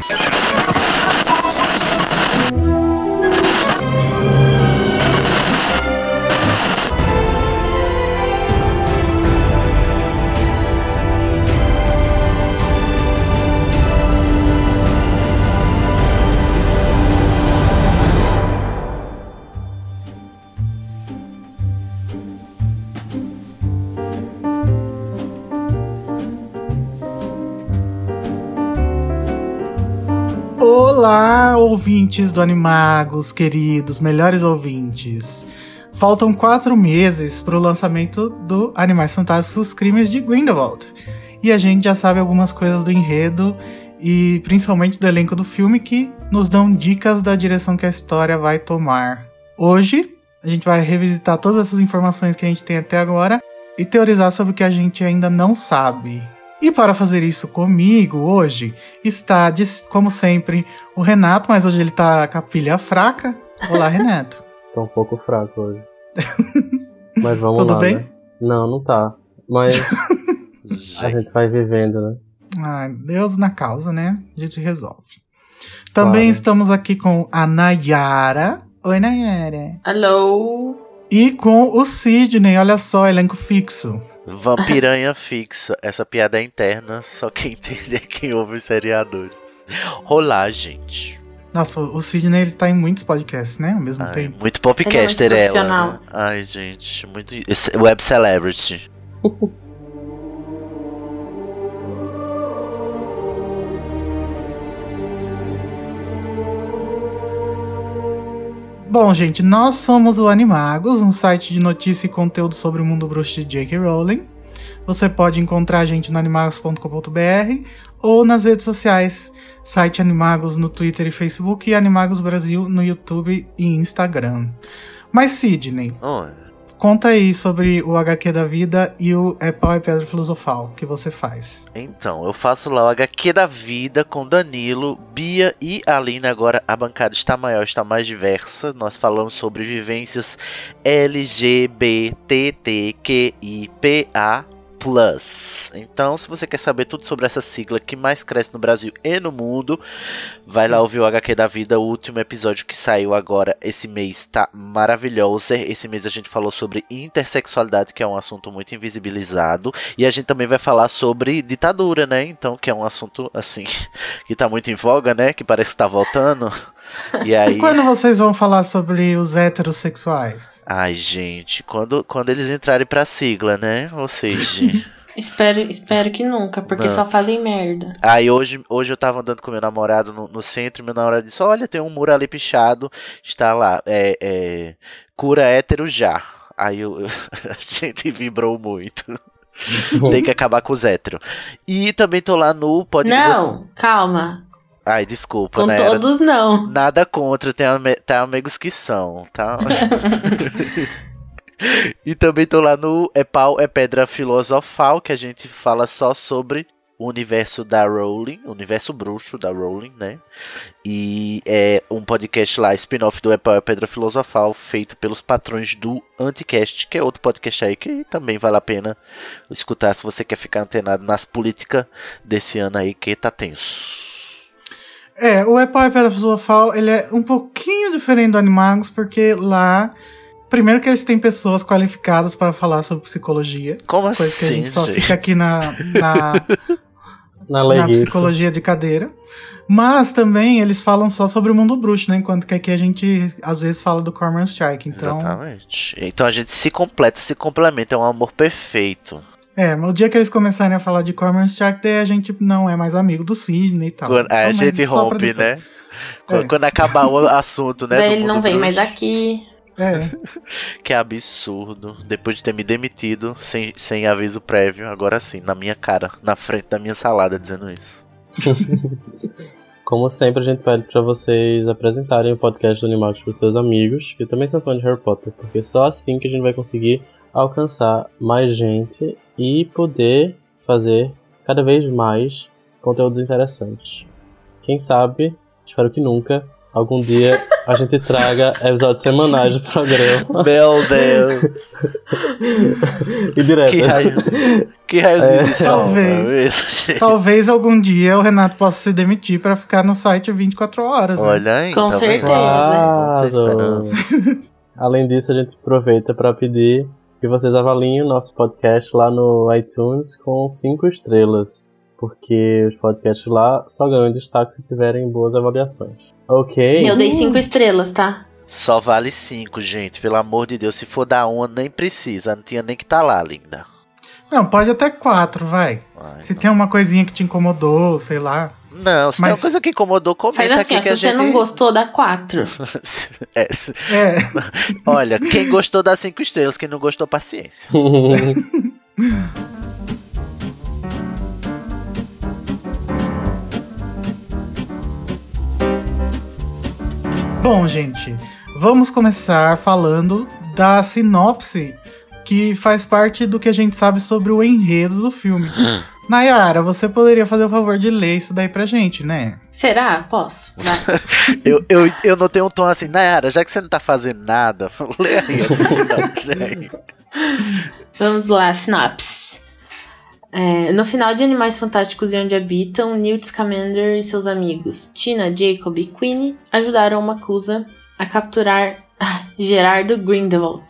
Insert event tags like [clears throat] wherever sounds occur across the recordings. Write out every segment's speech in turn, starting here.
¡Suscríbete al canal! Ouvintes do Animagos, queridos, melhores ouvintes. Faltam quatro meses para o lançamento do Animais Fantásticos Crimes de Grindelwald. E a gente já sabe algumas coisas do enredo e principalmente do elenco do filme que nos dão dicas da direção que a história vai tomar. Hoje, a gente vai revisitar todas essas informações que a gente tem até agora e teorizar sobre o que a gente ainda não sabe. E para fazer isso comigo hoje está, como sempre, o Renato, mas hoje ele tá com a pilha fraca. Olá, [laughs] Renato. Tô um pouco fraco hoje. [laughs] mas vamos Tudo lá. bem? Né? Não, não tá. Mas [laughs] a gente vai vivendo, né? Ai, Deus na causa, né? A gente resolve. Também Claro. estamos aqui com a Nayara. Oi, Nayara. Alô? E com o Sidney, olha só, elenco fixo. Vampiranha fixa. Essa piada é interna, só quem entende é quem ouve os seriadores. Olá, gente. Nossa, o Sidney ele tá em muitos podcasts, né? Ao mesmo Ai, tempo. muito popcaster é muito ela. né? Ai, gente, muito web celebrity. [laughs] Bom, gente, nós somos o Animagos, um site de notícia e conteúdo sobre o mundo bruxo de J.K. Rowling. Você pode encontrar a gente no animagos.com.br ou nas redes sociais, site Animagos no Twitter e Facebook e Animagos Brasil no YouTube e Instagram. Mas Sidney, Oi. Conta aí sobre o HQ da vida e o É Pau e Pedra Filosofal que você faz. Então, eu faço lá o HQ da vida com Danilo, Bia e Aline. Agora a bancada está maior, está mais diversa. Nós falamos sobre vivências LGBTTQIPA. Então, se você quer saber tudo sobre essa sigla que mais cresce no Brasil e no mundo, vai lá ouvir o HQ da vida, o último episódio que saiu agora esse mês tá maravilhoso. Esse mês a gente falou sobre intersexualidade, que é um assunto muito invisibilizado, e a gente também vai falar sobre ditadura, né? Então, que é um assunto assim [laughs] que tá muito em voga, né? Que parece que tá voltando. E aí, E quando vocês vão falar sobre os heterossexuais? ai, gente, quando quando eles entrarem pra sigla, né? Ou [laughs] seja, Espero, espero que nunca, porque Não. só fazem merda. Aí hoje, hoje eu tava andando com meu namorado no, no centro e meu namorado disse: Olha, tem um muro ali pichado, está lá, é, é, cura hétero já. Aí eu, [laughs] a gente vibrou muito. tem que acabar com os héteros. E também tô lá no podcast. Não, calma. Ai, desculpa, Com né? Todos, não. Nada contra, tem, ame- tem amigos que são, tá? [laughs] e também tô lá no É Pau, é Pedra Filosofal, que a gente fala só sobre o universo da Rowling, o universo bruxo da Rowling, né? E é um podcast lá, spin-off do É Pau, é Pedra Filosofal, feito pelos patrões do Anticast, que é outro podcast aí que também vale a pena escutar se você quer ficar antenado nas políticas desse ano aí, que tá tenso. É, o Epau e Pedra Filosofal, ele é um pouquinho diferente do Animagos, porque lá, primeiro que eles têm pessoas qualificadas para falar sobre psicologia, Como coisa que a assim, gente só gente? fica aqui na, na, [laughs] Na na psicologia de cadeira. Mas também eles falam só sobre o mundo bruxo, né? Enquanto que aqui a gente às vezes fala do Cormoran Strike. Então, Exatamente. Então a gente se completa, se complementa, é um amor perfeito. É, mas o dia que eles começarem a falar de Cormoran Strike, daí a gente não é mais amigo do Sidney e tal. Quando, Então, a gente rompe, né? Quando, É. quando acabar o [laughs] assunto, né? Daí do ele não vem bruxo, mais aqui. É. [laughs] Que absurdo. Depois de ter me demitido sem, sem aviso prévio, agora sim, na minha cara, na frente da minha salada, dizendo isso. [laughs] Como sempre, a gente pede pra vocês apresentarem o podcast do Animagos pros seus amigos, que também são fãs de Harry Potter, porque só assim que a gente vai conseguir alcançar mais gente e poder fazer cada vez mais conteúdos interessantes. Quem sabe, espero que nunca, algum dia a gente [laughs] traga episódios semanais do programa. Meu Deus. [laughs] e direto. Que raio, que raio de É. Talvez. é isso, gente? Talvez algum dia o Renato possa se demitir pra ficar no site 24 horas. né? Olha aí. Com tá certeza. Claro. [laughs] Além disso, a gente aproveita para pedir que vocês avaliem o nosso podcast lá no iTunes com 5 estrelas. Porque os podcasts lá só ganham destaque se tiverem boas avaliações. Ok? Eu dei cinco estrelas, tá? Só vale 5, gente. Pelo amor de Deus. Se for dar uma, nem precisa. Não tinha nem que tá lá, linda. Não, pode até 4, vai. Ai, Se não. tem uma coisinha que te incomodou, sei lá. Não, se tem uma Mas- coisa que incomodou, comenta Faz assim, aqui ó, que a se você gente... não gostou, dá quatro. [laughs] É, É, [laughs] olha, quem gostou dá 5 estrelas, quem não gostou, paciência. [laughs] Bom, gente, vamos começar falando da sinopse que faz parte do que a gente sabe sobre o enredo do filme. Nayara, você poderia fazer o favor de ler isso daí pra gente, né? Será? Posso? [laughs] Eu, eu, eu notei um tom assim, Nayara, já que você não tá fazendo nada, [laughs] lê aí. [laughs] Vamos lá, sinopse. É, no final de Animais Fantásticos e Onde Habitam, Newt Scamander e seus amigos Tina, Jacob e Queenie ajudaram Macusa a capturar ah, Gerardo Grindelwald.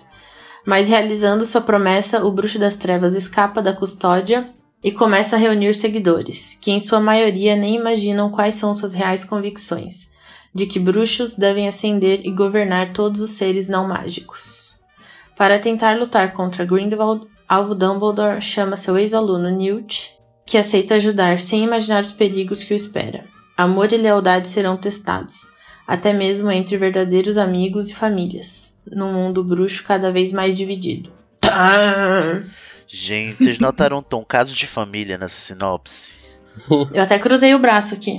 Mas realizando sua promessa, o Bruxo das Trevas escapa da custódia e começa a reunir seguidores, que em sua maioria nem imaginam quais são suas reais convicções, de que bruxos devem ascender e governar todos os seres não mágicos. Para tentar lutar contra Grindelwald, Alvo Dumbledore chama seu ex-aluno Newt, que aceita ajudar sem imaginar os perigos que o espera. Amor e lealdade serão testados, até mesmo entre verdadeiros amigos e famílias, num mundo bruxo cada vez mais dividido. Gente, vocês notaram um tom caso de família nessa sinopse? [laughs] Eu até cruzei o braço aqui.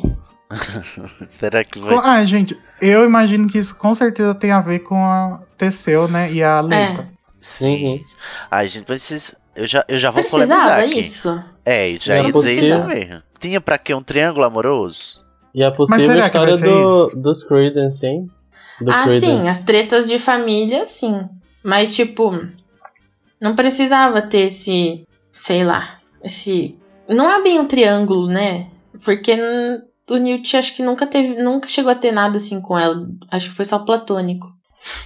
[laughs] Será que vai... Ah, gente, eu imagino que isso com certeza tem a ver com a Teseu, né? E a Leita. Sim. Uhum. Ai, gente, precisa... Eu já, eu já vou polemizar Precisava aqui. isso? É, já Era ia dizer isso possível. mesmo. Tinha pra quê? Um triângulo amoroso? E a possível será que vai história ser do, dos Credence, hein? Do ah, Creedence. sim, as tretas de família, sim. Mas, tipo, não precisava ter esse, sei lá, esse. Não é bem um triângulo, né? Porque o Newt acho que nunca teve, nunca chegou a ter nada assim com ela. Acho que foi só platônico.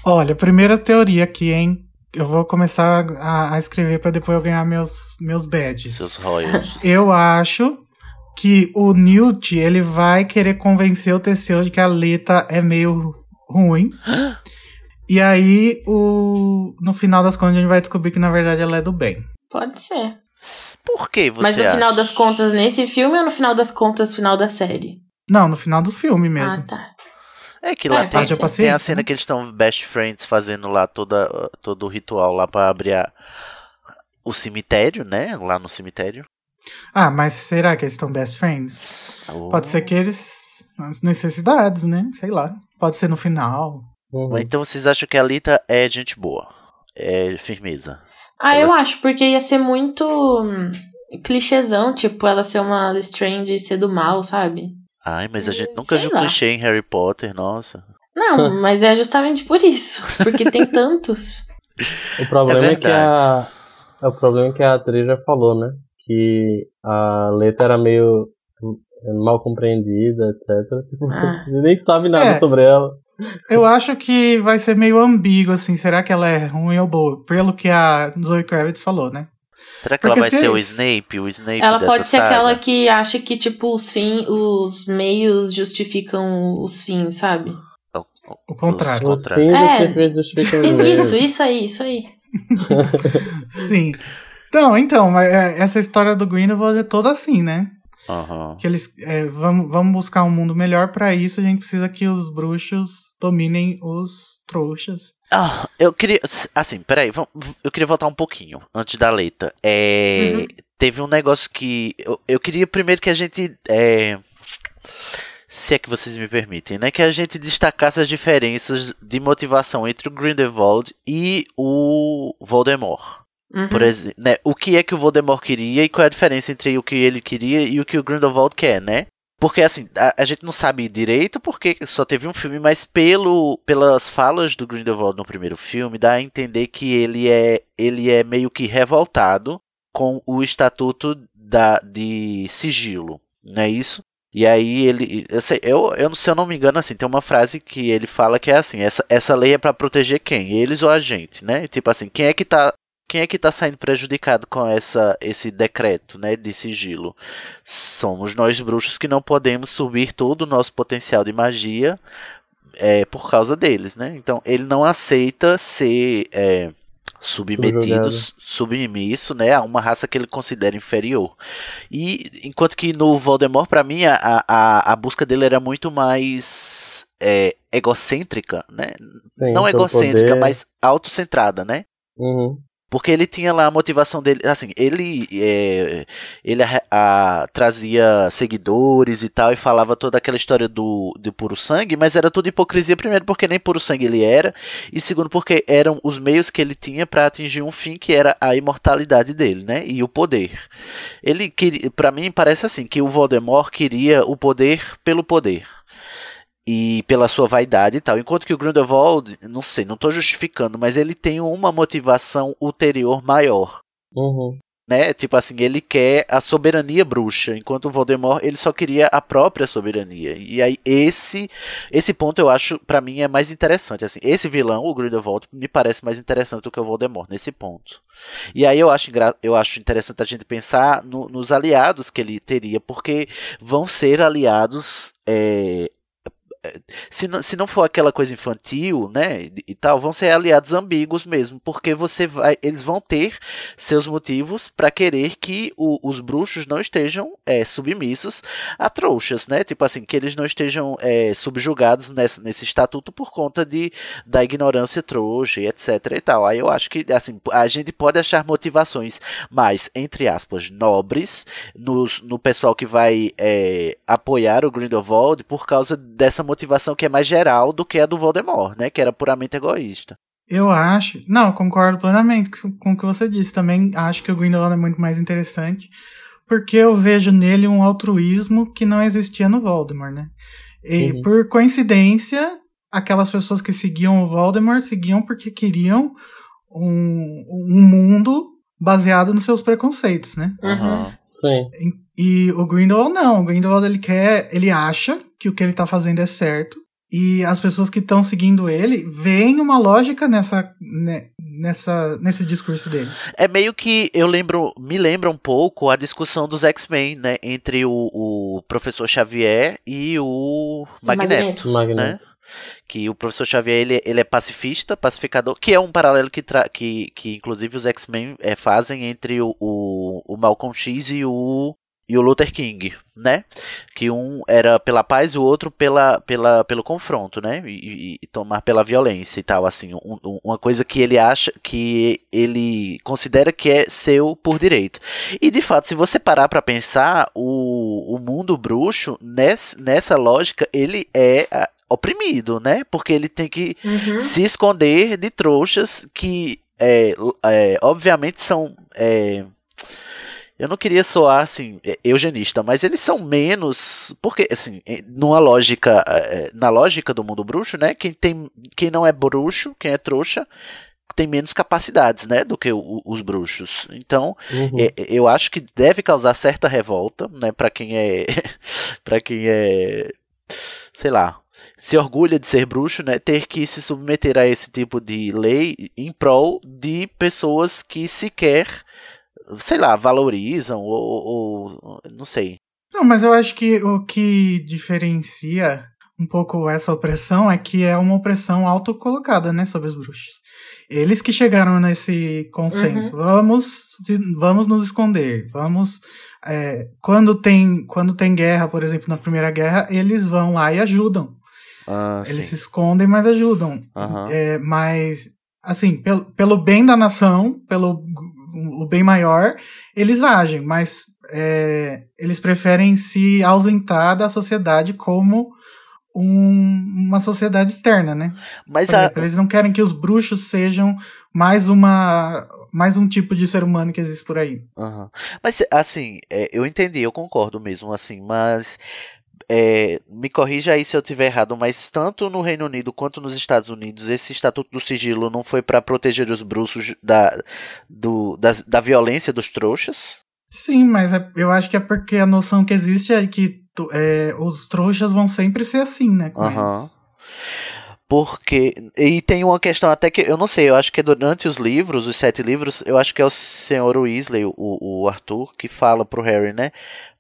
Olha, primeira teoria aqui, hein? Eu vou começar a, a escrever pra depois eu ganhar meus, meus badges. Seus royalties. [laughs] Eu acho que o Newt, ele vai querer convencer o Teseu de que a Leta é meio ruim. [gasps] e aí, o, no final das contas, a gente vai descobrir que na verdade ela é do bem. Pode ser. Por que você Mas no acha? final das contas, nesse filme ou no final das contas, no final da série? Não, no final do filme mesmo. Ah, tá. É que lá É, tem, tem paciência, a cena né? que eles estão best friends fazendo lá toda, todo o ritual lá pra abrir a- o cemitério, né? Lá no cemitério. Ah, mas será que eles estão best friends? Pode ser que eles. As necessidades, né? Sei lá. Pode ser no final. Uhum. Então vocês acham que a Lita é gente boa? É firmeza. Ah, eu Elas- acho, porque ia ser muito hum, clichêzão, tipo, ela ser uma Lestrange e ser do mal, sabe? Ai, mas a Hum, gente nunca sei viu lá. clichê em Harry Potter, nossa. Não, [laughs] mas é justamente por isso. Porque tem tantos. [laughs] O problema É é, que a. é O problema é que a atriz já falou, né? Que a letra era meio hum, mal compreendida, etc. [laughs] Tipo, Ah. nem sabe nada É. sobre ela. Eu acho que vai ser meio ambíguo, assim. Será que ela é ruim ou boa? Pelo que a Zoe Kravitz falou, né? Será que Porque ela vai se ser o eles- Snape? O Snape Ela dessa pode ser saga? aquela que acha que, tipo, os fins, os meios justificam os fins, sabe? O contrário. Os fins É. justificam- os meios. [laughs] Isso, isso aí, isso aí. [laughs] Sim. Então, então, mas, é, essa história do Grindelwald é toda assim, né? Aham. Que eles é, vamos, vamos buscar um mundo melhor pra isso, a gente precisa que os bruxos dominem os trouxas. Ah, eu queria. Assim, peraí, eu queria voltar um pouquinho antes da letra. É, Uhum. Teve um negócio que. Eu, eu queria primeiro que a gente. é, se é que vocês me permitem, né? Que a gente destacasse as diferenças de motivação entre o Grindelwald e o Voldemort. Uhum. Por exemplo, né? O que é que o Voldemort queria e qual é a diferença entre o que ele queria e o que o Grindelwald quer, né? Porque assim, a, a, gente não sabe direito porque só teve um filme, mas pelo, pelas falas do Grindelwald no primeiro filme, dá a entender que ele é, ele é meio que revoltado com o estatuto da, de sigilo, não é isso? E aí ele. Eu, sei, eu, eu, se eu não me engano, assim, tem uma frase que ele fala que é assim, essa, essa lei é para proteger quem? Eles ou a gente, né? Tipo assim, quem é que tá. Quem é que está saindo prejudicado com essa, esse decreto né, de sigilo? Somos nós bruxos que não podemos subir todo o nosso potencial de magia é, por causa deles, né? Então ele não aceita ser é, submetidos, submisso, né, a uma raça que ele considera inferior. E enquanto que no Voldemort, para mim, a, a, a busca dele era muito mais é, egocêntrica, né? Sim, Não egocêntrica, poder... mas autocentrada, né? Uhum. Porque ele tinha lá a motivação dele, assim, ele é, ele a, a, trazia seguidores e tal, e falava toda aquela história do, do puro sangue, mas era tudo hipocrisia, primeiro porque nem puro sangue ele era, e segundo porque eram os meios que ele tinha para atingir um fim que era a imortalidade dele, né, e o poder. Ele queria, para mim parece assim, que o Voldemort queria o poder pelo poder e pela sua vaidade e tal. Enquanto que o Grindelwald, não sei, não estou justificando, mas ele tem uma motivação ulterior maior. Uhum. Né? Tipo assim, ele quer a soberania bruxa, enquanto o Voldemort ele só queria a própria soberania. E aí esse esse ponto eu acho para mim é mais interessante assim. Esse vilão, o Grindelwald, me parece mais interessante do que o Voldemort nesse ponto. E aí eu acho eu acho interessante a gente pensar no, nos aliados que ele teria, porque vão ser aliados é, se não, se não for aquela coisa infantil, né, e tal, vão ser aliados ambíguos mesmo, porque você vai, eles vão ter seus motivos para querer que o, os bruxos não estejam é, submissos a trouxas, né, tipo assim, que eles não estejam é, subjugados nesse, nesse estatuto por conta de, da ignorância trouxa e etc e tal. Aí eu acho que, assim, a gente pode achar motivações mais, entre aspas, nobres no, no pessoal que vai é, apoiar o Grindelwald por causa dessa motivação motivação que é mais geral do que a do Voldemort, né? Que era puramente egoísta. Eu acho. Não, eu concordo plenamente com o que você disse. Também acho que o Grindelwald é muito mais interessante. Porque eu vejo nele um altruísmo que não existia no Voldemort, né? E uhum. por coincidência, aquelas pessoas que seguiam o Voldemort seguiam porque queriam um, um mundo baseado nos seus preconceitos, né? Uhum. Sim. E, e, o Grindelwald não. O Grindelwald ele quer, ele acha que o que ele tá fazendo é certo. E as pessoas que estão seguindo ele veem uma lógica nessa, né, nessa, nesse discurso dele. É meio que eu lembro, me lembra um pouco a discussão dos X-Men, né, entre o, o professor Xavier e o Magneto, Magneto. né? Que o professor Xavier ele, ele é pacifista, pacificador, que é um paralelo que, que, que inclusive os X-Men é, fazem entre o, o, o Malcolm X e o e o Luther King, né? Que um era pela paz e o outro pela, pela, pelo confronto, né? E, e tomar pela violência e tal, assim. Um, um, uma coisa que ele acha que ele considera que é seu por direito. E de fato, se você parar para pensar, o, o mundo bruxo, nessa, nessa lógica, ele é oprimido, né? Porque ele tem que uhum. se esconder de trouxas que, é, é obviamente, são. É, eu não queria soar assim é, eugenista, mas eles são menos porque assim numa lógica é, na lógica do mundo bruxo, né? Quem tem quem não é bruxo, quem é trouxa tem menos capacidades, né, do que o, os bruxos. Então, uhum. é, eu acho que deve causar certa revolta, né, para quem é [laughs] para quem é sei lá, se orgulha de ser bruxo, né, ter que se submeter a esse tipo de lei em prol de pessoas que sequer sei lá, valorizam ou, ou, não sei. Não, mas eu acho que o que diferencia um pouco essa opressão é que é uma opressão autocolocada, né, sobre os bruxos. Eles que chegaram nesse consenso. Uhum. Vamos, vamos nos esconder. Vamos. É, quando tem quando tem guerra, por exemplo, na Primeira Guerra, eles vão lá e ajudam. Ah, eles sim. se escondem, mas ajudam. Uhum. É, mas assim, pelo, pelo bem da nação, pelo o bem maior, eles agem, mas é, eles preferem se ausentar da sociedade como um, uma sociedade externa, né? Mas a... eles não querem que os bruxos sejam mais uma mais um tipo de ser humano que existe por aí. Uhum. Mas assim, é, eu entendi, eu concordo mesmo, assim, mas é, me corrija aí se eu estiver errado, mas tanto no Reino Unido quanto nos Estados Unidos, esse Estatuto do Sigilo não foi para proteger os bruxos da, do, da, da violência dos trouxas? Sim, mas é, eu acho que é porque a noção que existe é que é, os trouxas vão sempre ser assim, né? Com Aham. Porque. E tem uma questão até que. Eu não sei, eu acho que é durante os livros, os sete livros, eu acho que é o senhor Weasley, o, o Arthur, que fala pro Harry, né?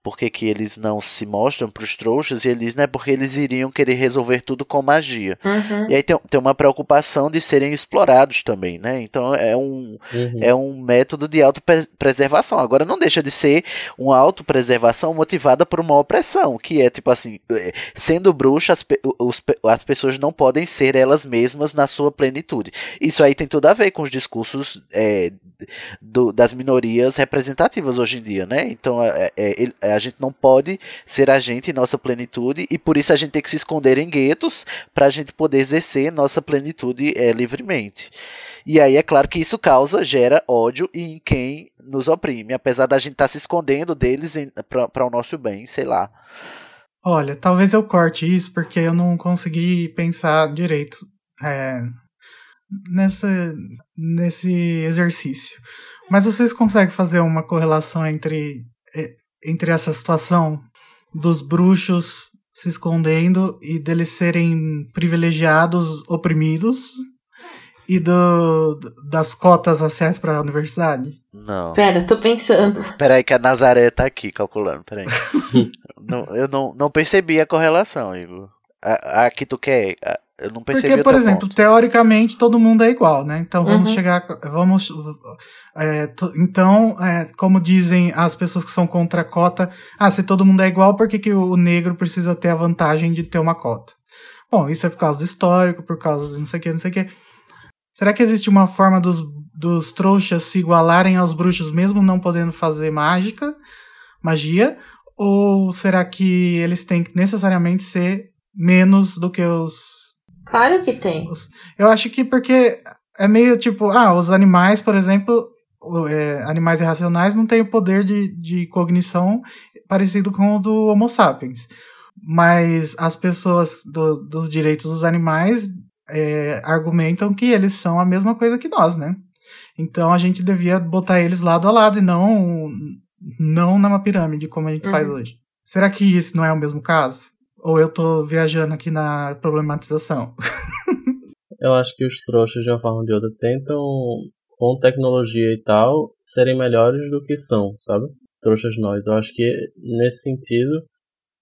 Por que, que eles não se mostram pros trouxas? E ele diz, né? Porque eles iriam querer resolver tudo com magia. Uhum. E aí tem, tem uma preocupação de serem explorados também, né? Então é um, Uhum. é um método de autopreservação. Agora não deixa de ser uma autopreservação motivada por uma opressão, que é tipo assim, eh, sendo bruxa, as, os as pessoas não podem ser elas mesmas na sua plenitude. Isso aí tem tudo a ver com os discursos eh, do- das minorias representativas hoje em dia, né? Então é- é- ele- a gente não pode ser a gente em nossa plenitude e por isso a gente tem que se esconder em guetos para a gente poder exercer nossa plenitude eh, livremente. E aí é claro que isso causa, gera ódio em quem nos oprime, apesar da gente estar se escondendo deles para o nosso bem, sei lá. Olha, talvez eu corte isso porque eu não consegui pensar direito é, nessa, nesse exercício. Mas vocês conseguem fazer uma correlação entre, é, entre essa situação dos bruxos se escondendo e deles serem privilegiados, oprimidos, e do, das cotas acesso para a universidade? Não. Pera, tô pensando. Peraí que a Nazaré tá aqui calculando, peraí. [laughs] não, eu não, não percebi a correlação, Igor. A, a que tu quer, a- eu não percebi Porque, por exemplo, ponto. teoricamente todo mundo é igual, né? Então vamos Uhum. chegar. Vamos. é, to- então, é, como dizem as pessoas que são contra a cota, ah, se todo mundo é igual, por que, que o negro precisa ter a vantagem de ter uma cota? Bom, isso é por causa do histórico, por causa de não sei o que, não sei o que. Será que existe uma forma dos, dos trouxas se igualarem aos bruxos, mesmo não podendo fazer mágica, magia? Ou será que eles têm que necessariamente ser menos do que os Claro que tem. eu acho que porque é meio tipo, ah, os animais, por exemplo, é, animais irracionais não têm o poder de, de cognição parecido com o do Homo sapiens. Mas as pessoas do- dos direitos dos animais é, argumentam que eles são a mesma coisa que nós, né? Então a gente devia botar eles lado a lado e não, não numa pirâmide como a gente faz Uhum. hoje. Será que isso não é o mesmo caso? Ou eu tô viajando aqui na problematização? Eu acho que os trouxas, de uma forma ou de outra, tentam, com tecnologia e tal, serem melhores do que são, sabe? Trouxas nós. Eu acho que, nesse sentido,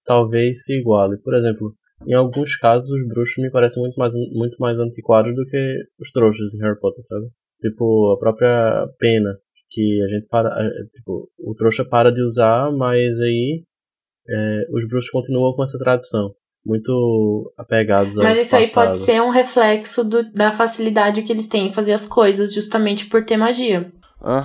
talvez se iguale. Por exemplo, em alguns casos, os bruxos me parecem muito mais, muito mais antiquados do que os trouxas em Harry Potter, sabe? Tipo, a própria pena, que a gente para. Tipo, o trouxa para de usar, mas aí é, os bruxos continuam com essa tradição. Muito apegados ao Mas isso aí passado. pode ser um reflexo do- da facilidade que eles têm em fazer as coisas, justamente por ter magia.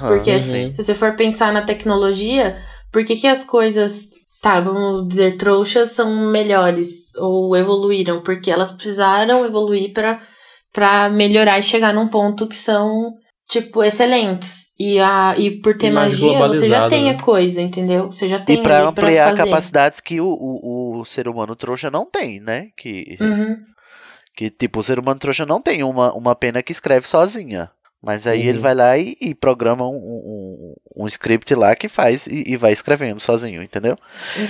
Porque Uhum. sim. se você for pensar na tecnologia, por que, que as coisas, tá, vamos dizer, trouxas são melhores ou evoluíram? Porque elas precisaram evoluir pra para melhorar e chegar num ponto que são, tipo, excelentes. E, a, e por ter mais magia, você já tem né? a coisa, entendeu? Você já tem E ali ampliar fazer. capacidades que o, o, o ser humano trouxa não tem, né? Que, Uhum. que tipo, o ser humano trouxa não tem uma, uma pena que escreve sozinha. Mas aí Uhum. ele vai lá e, e programa um, um, um script lá que faz e, e vai escrevendo sozinho, entendeu?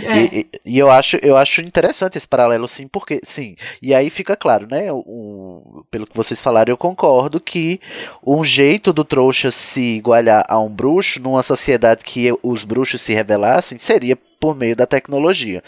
É. E, e- e eu acho eu acho interessante esse paralelo sim, porque sim. E aí fica claro, né? o- pelo que vocês falaram, eu concordo que um jeito do trouxa se igualar a um bruxo numa sociedade que os bruxos se revelassem seria por meio da tecnologia.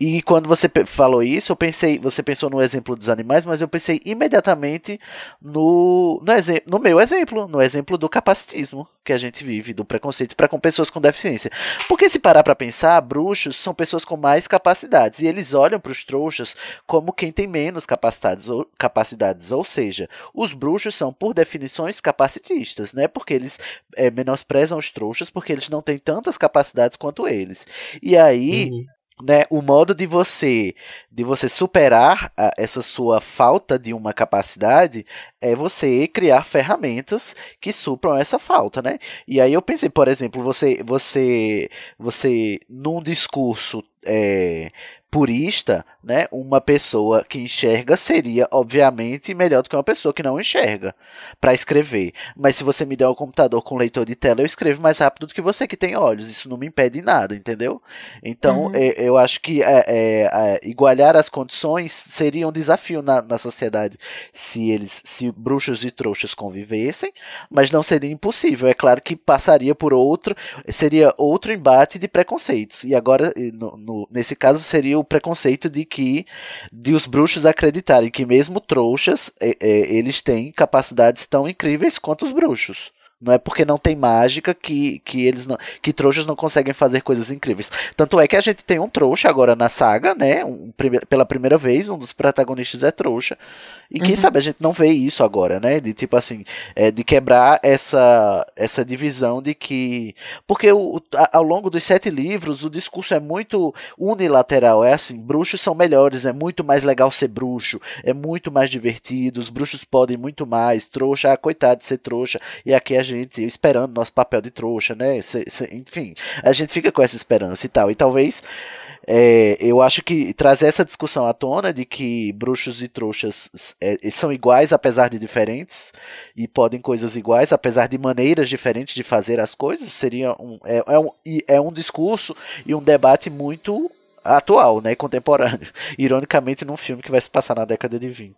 E quando você falou isso, eu pensei, você pensou no exemplo dos animais, mas eu pensei imediatamente no no, no meu exemplo, no exemplo do capacitismo que a gente vive, do preconceito para com pessoas com deficiência. Porque se parar para pensar, bruxos são pessoas com mais capacidades e eles olham para os trouxas como quem tem menos capacidades ou, capacidades, ou seja, os bruxos são por definições capacitistas, né? Porque eles é, menosprezam os trouxas porque eles não têm tantas capacidades quanto eles. E aí, Uhum. né, o modo de você de você superar a- essa sua falta de uma capacidade é você criar ferramentas que supram essa falta, né? E aí eu pensei, por exemplo, você, você, você num discurso é, purista, né, uma pessoa que enxerga seria, obviamente, melhor do que uma pessoa que não enxerga para escrever. Mas se você me der um computador com leitor de tela, eu escrevo mais rápido do que você que tem olhos. Isso não me impede nada, entendeu? Então, uhum. é, eu acho que é, é, é, igualar as condições seria um desafio na, na sociedade se eles, se bruxos e trouxas convivessem, mas não seria impossível. É claro que passaria por outro, seria outro embate de preconceitos. E agora, no, no, nesse caso, seria o preconceito de que de os bruxos acreditarem que mesmo trouxas é, é, eles têm capacidades tão incríveis quanto os bruxos. Não é porque não tem mágica que, que eles não, que trouxas não conseguem fazer coisas incríveis. Tanto é que a gente tem um trouxa agora na saga, né? Um, pela primeira vez, um dos protagonistas é trouxa. E quem uhum. sabe a gente não vê isso agora, né? De tipo assim, é, de quebrar essa, essa divisão de que. Porque o, ao longo dos sete livros, o discurso é muito unilateral. É assim, bruxos são melhores, é muito mais legal ser bruxo, é muito mais divertido, os bruxos podem muito mais, trouxa, ah, coitado de ser trouxa. E aqui a gente esperando nosso papel de trouxa, né? Se, se, enfim, a gente fica com essa esperança e tal. E talvez é, eu acho que trazer essa discussão à tona de que bruxos e trouxas é, são iguais apesar de diferentes e podem coisas iguais apesar de maneiras diferentes de fazer as coisas seria um, é, é um, é um discurso e um debate muito atual, né, contemporâneo. [laughs] Ironicamente, num filme que vai se passar na década de 20.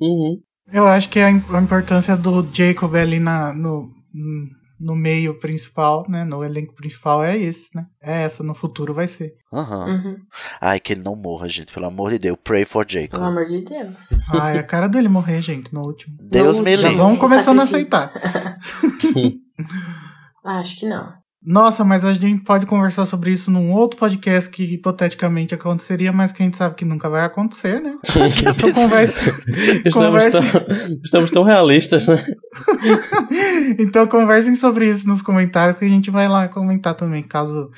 Uhum. Eu acho que a, a importância do Jacob ali na, no, no meio principal, né? No elenco principal é esse, né? É essa, no futuro vai ser. Uhum. uhum. Ai, que ele não morra, gente. Pelo amor de Deus. Pray for Jacob. Pelo amor de Deus. Ai, a cara dele morrer, gente, no último. Deus no me livre. Já vamos começando a aceitar. [laughs] Acho que não. Nossa, mas a gente pode conversar sobre isso num outro podcast que hipoteticamente aconteceria, mas que a gente sabe que nunca vai acontecer, né? [laughs] então converse. [laughs] Estamos, Tão, estamos tão realistas, né? [laughs] então conversem sobre isso nos comentários que a gente vai lá comentar também, caso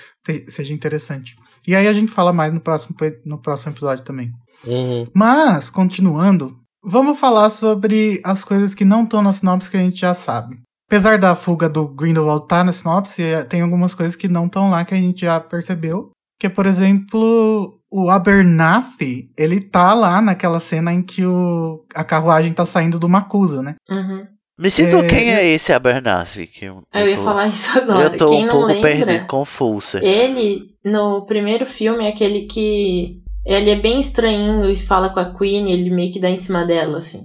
seja interessante. E aí a gente fala mais no próximo, no próximo episódio também. Uhum. Mas, continuando, vamos falar sobre as coisas que não estão na sinopse que a gente já sabe. Apesar da fuga do Grindelwald estar tá na sinopse, tem algumas coisas que não estão lá que a gente já percebeu. Que é, por exemplo, o Abernathi, ele tá lá naquela cena em que o, a carruagem tá saindo do Macusa, né? Uhum. Me sinto é... quem é esse Abernathi? Que eu, eu, eu ia falar isso agora. Eu tô quem um pouco lembra, perdido, confuso. Ele, no primeiro filme, é aquele que. Ele é bem estranho e fala com a Queen, ele meio que dá em cima dela, assim.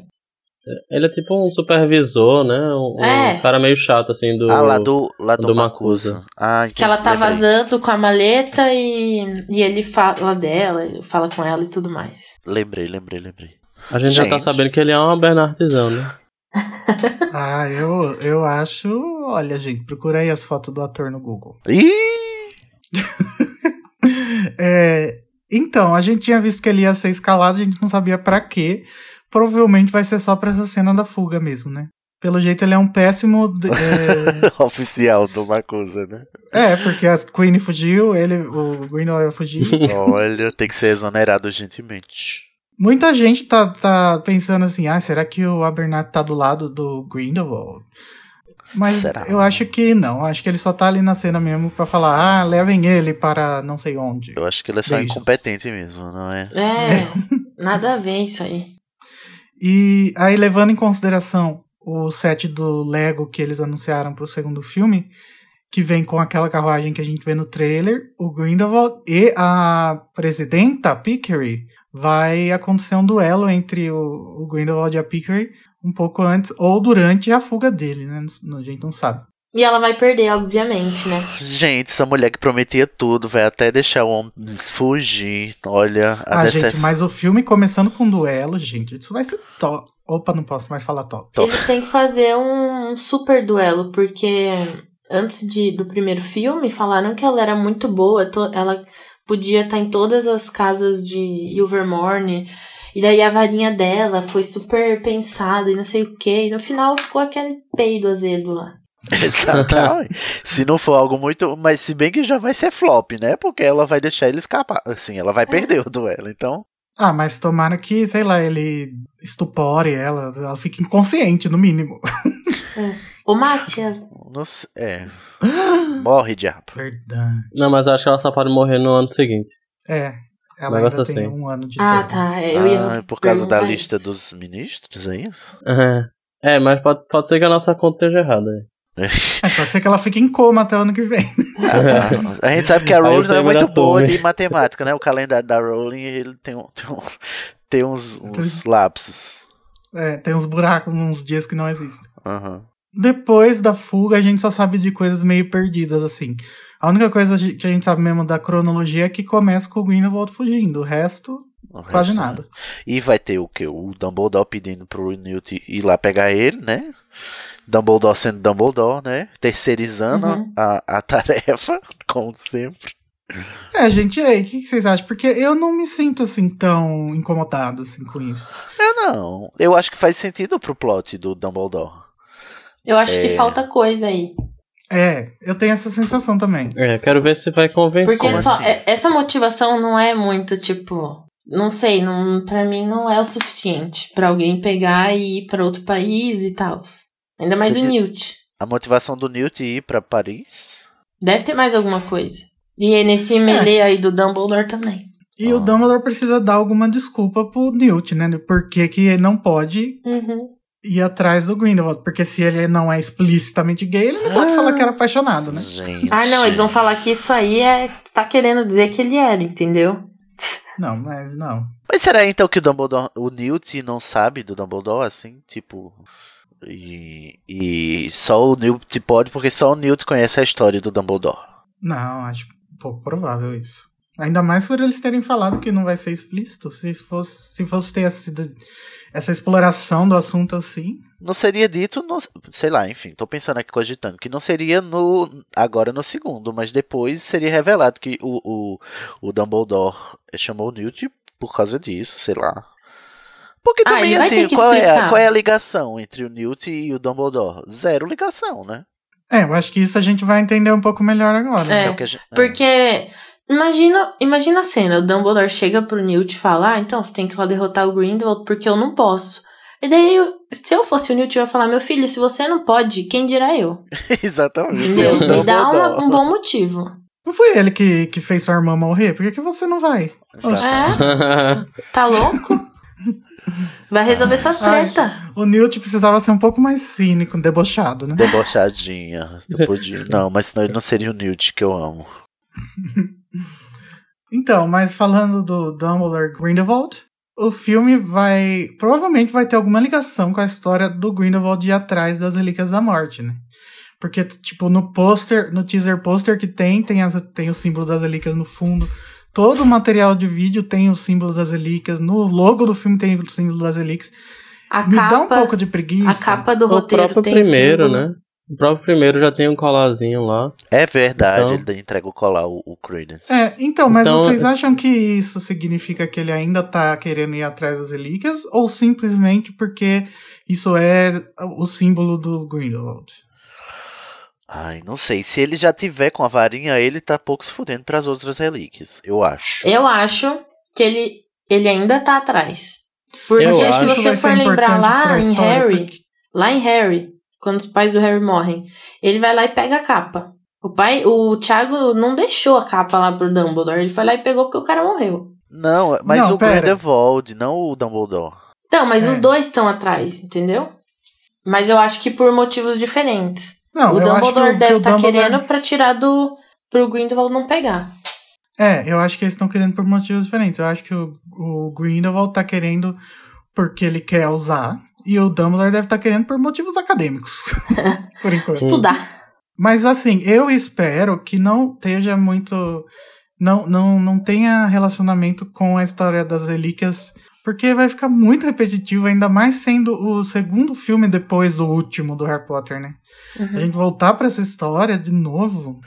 Ele é tipo um supervisor, né? Um, é. um cara meio chato, assim, do. Ah, lá do, lá do, do Macusa. Ah, que ela tá lembrei. vazando com a maleta e, e ele fala dela, fala com ela e tudo mais. Lembrei, lembrei, lembrei. A gente, gente. já tá sabendo que ele é uma Bernardizão, né? [laughs] ah, eu, eu acho. Olha, gente, procura aí as fotos do ator no Google. Ih! [laughs] é, então, a gente tinha visto que ele ia ser escalado, a gente não sabia para quê provavelmente vai ser só pra essa cena da fuga mesmo, né? Pelo jeito ele é um péssimo. [laughs] É... Oficial do Macusa, né? É, porque a Queen fugiu, ele, o Greenwald fugiu. [laughs] Olha, tem que ser exonerado urgentemente. Muita gente tá, tá pensando assim, ah, será que o Abernathy tá do lado do Grindelwald? Mas será? eu acho que não, acho que ele só tá ali na cena mesmo pra falar, ah, levem ele para não sei onde. Eu acho que ele é só Beijos. incompetente mesmo, não é? É, [laughs] nada a ver isso aí. E aí, levando em consideração o set do Lego que eles anunciaram para o segundo filme, que vem com aquela carruagem que a gente vê no trailer, o Grindelwald e a presidenta Pickery, vai acontecer um duelo entre o, o Grindelwald e a Pickery um pouco antes ou durante a fuga dele, né? A gente não sabe. E ela vai perder, obviamente, né? Gente, essa mulher que prometia tudo, vai até deixar o homem fugir. Olha, a Ah, gente, mas o filme começando com um duelo, gente, isso vai ser top. Opa, não posso mais falar top. top. Eles têm que fazer um super duelo, porque antes de, do primeiro filme, falaram que ela era muito boa, ela podia estar em todas as casas de Ilvermorny. E daí a varinha dela foi super pensada e não sei o que. E no final ficou aquele peido azedo lá. [laughs] Exatamente. se não for algo muito. Mas se bem que já vai ser flop, né? Porque ela vai deixar ele escapar. Assim, ela vai é. perder o duelo. Então. Ah, mas tomara que, sei lá, ele estupore ela, ela fique inconsciente, no mínimo. O Matia. Não sei, é. Morre, diabo. Verdade. Não, mas eu acho que ela só pode morrer no ano seguinte. É. Ela Negócio ainda tem assim. um ano de Ah, termo. tá. Eu ia Ah, por causa da lista isso. dos ministros, é isso? É, É, mas pode, pode ser que a nossa conta esteja errada. É, pode ser que ela fique em coma até o ano que vem. Ah, [laughs] a gente sabe que a Rowling não é muito boa de matemática, né? O calendário da Rowling, ele tem, um, tem, um- tem uns, uns lapsos. É, tem uns buracos, uns dias que não existem. Aham. Depois da fuga, a gente só sabe de coisas meio perdidas, assim. A única coisa que a gente sabe mesmo da cronologia é que começa com o Grindelwald fugindo. O resto, O quase resto, nada. né? E vai ter o que? O Dumbledore pedindo pro Newt ir lá pegar ele, né? Dumbledore sendo Dumbledore, né? Terceirizando Uhum. a, a [laughs] tarefa, como sempre. É, gente, e aí, o que, que vocês acham? Porque eu não me sinto, assim, tão incomodado, assim, com isso. Eu não. Eu acho que faz sentido pro plot do Dumbledore. Eu acho É. que falta coisa aí. É, eu tenho essa sensação também. É, quero ver se vai convencer. Porque só- assim? é- essa motivação não é muito, tipo. Não sei, não, pra mim não é o suficiente pra alguém pegar e ir pra outro país e tal. Ainda mais Tu o Newt. A motivação do Newt ir pra Paris? Deve ter mais alguma coisa. E é nesse melee aí do Dumbledore também. E Ah. o Dumbledore precisa dar alguma desculpa pro Newt, né? Do porquê que ele não pode Uhum. ir atrás do Grindelwald. Porque se ele não é explicitamente gay, ele não pode falar que era apaixonado, né? Gente. Ah, não, eles vão falar que isso aí é. Tá querendo dizer que ele era, entendeu? Não, mas não. Mas será então que o Dumbledore, o Newt não sabe do Dumbledore, assim, tipo... E, e só o Newt pode, porque só o Newt conhece a história do Dumbledore. Não, acho pouco provável isso. Ainda mais por eles terem falado que não vai ser explícito. Se fosse, se fosse ter essa, essa exploração do assunto assim. Não seria dito, no, sei lá, enfim, tô pensando aqui cogitando, que não seria no agora no segundo, mas depois seria revelado que o, o, o Dumbledore chamou o Newt por causa disso, sei lá. Porque Ah, também, vai assim, qual é, a, qual é a ligação entre o Newt e o Dumbledore? Zero ligação, né? É, eu acho que isso a gente vai entender um pouco melhor agora. É. a gente- Porque. Imagina, imagina a cena, o Dumbledore chega pro Newt e fala, ah, então você tem que ir lá derrotar o Grindelwald porque eu não posso. E daí, se eu fosse o Newt, eu ia falar, meu filho, se você não pode, quem dirá eu? [laughs] Exatamente. O Me dá uma- um bom motivo. Não foi ele que, que fez sua irmã morrer? Por que, que você não vai? Exato. [laughs] Tá louco? [laughs] Vai resolver suas Ai. tretas. O Newt precisava ser um pouco mais cínico, debochado, né? Debochadinha. [laughs] podia- Não, mas senão ele não seria o Newt que eu amo. [laughs] Então, mas falando do Dumbledore Grindelwald, o filme vai. Provavelmente vai ter alguma ligação com a história do Grindelwald ir atrás das Relíquias da Morte, né? Porque, tipo, no pôster, no teaser pôster que tem, tem, as, tem o símbolo das relíquias no fundo. Todo o material de vídeo tem o símbolo das relíquias. No logo do filme tem o símbolo das relíquias. A Me capa, dá um pouco de preguiça. a capa do o roteiro próprio tem primeiro, símbolo. né? O próprio primeiro já tem um colarzinho lá. É verdade, Então- ele entrega o colar, o, o Credence. É, então, mas Então- vocês acham que isso significa que ele ainda tá querendo ir atrás das relíquias? Ou simplesmente porque isso é o símbolo do Grindelwald? Ai, não sei. Se ele já tiver com a varinha, ele tá pouco se fudendo pras outras relíquias. Eu acho. Eu acho que ele, ele ainda tá atrás. Porque Eu se você vai for lembrar lá em Harry, porque- lá em Harry, quando os pais do Harry morrem, ele vai lá e pega a capa. O pai, o Thiago não deixou a capa lá pro Dumbledore, ele foi lá e pegou porque o cara morreu. Não, mas Não, o pera. Grindelwald, não o Dumbledore. Então, mas É. os dois estão atrás, entendeu? Mas eu acho que por motivos diferentes. Não, o Dumbledore deve estar Dumbledore- querendo pra tirar do pro Grindelwald não pegar. É, eu acho que eles estão querendo por motivos diferentes. Eu acho que o, o Grindelwald tá querendo porque ele quer usar. E o Dumbledore deve estar querendo por motivos acadêmicos. [laughs] por enquanto. Estudar. Mas assim, eu espero que não esteja muito. Não, não, não tenha relacionamento com a história das relíquias. Porque vai ficar muito repetitivo, ainda mais sendo o segundo filme depois do último do Harry Potter, né? A Uhum. gente voltar pra essa história de novo.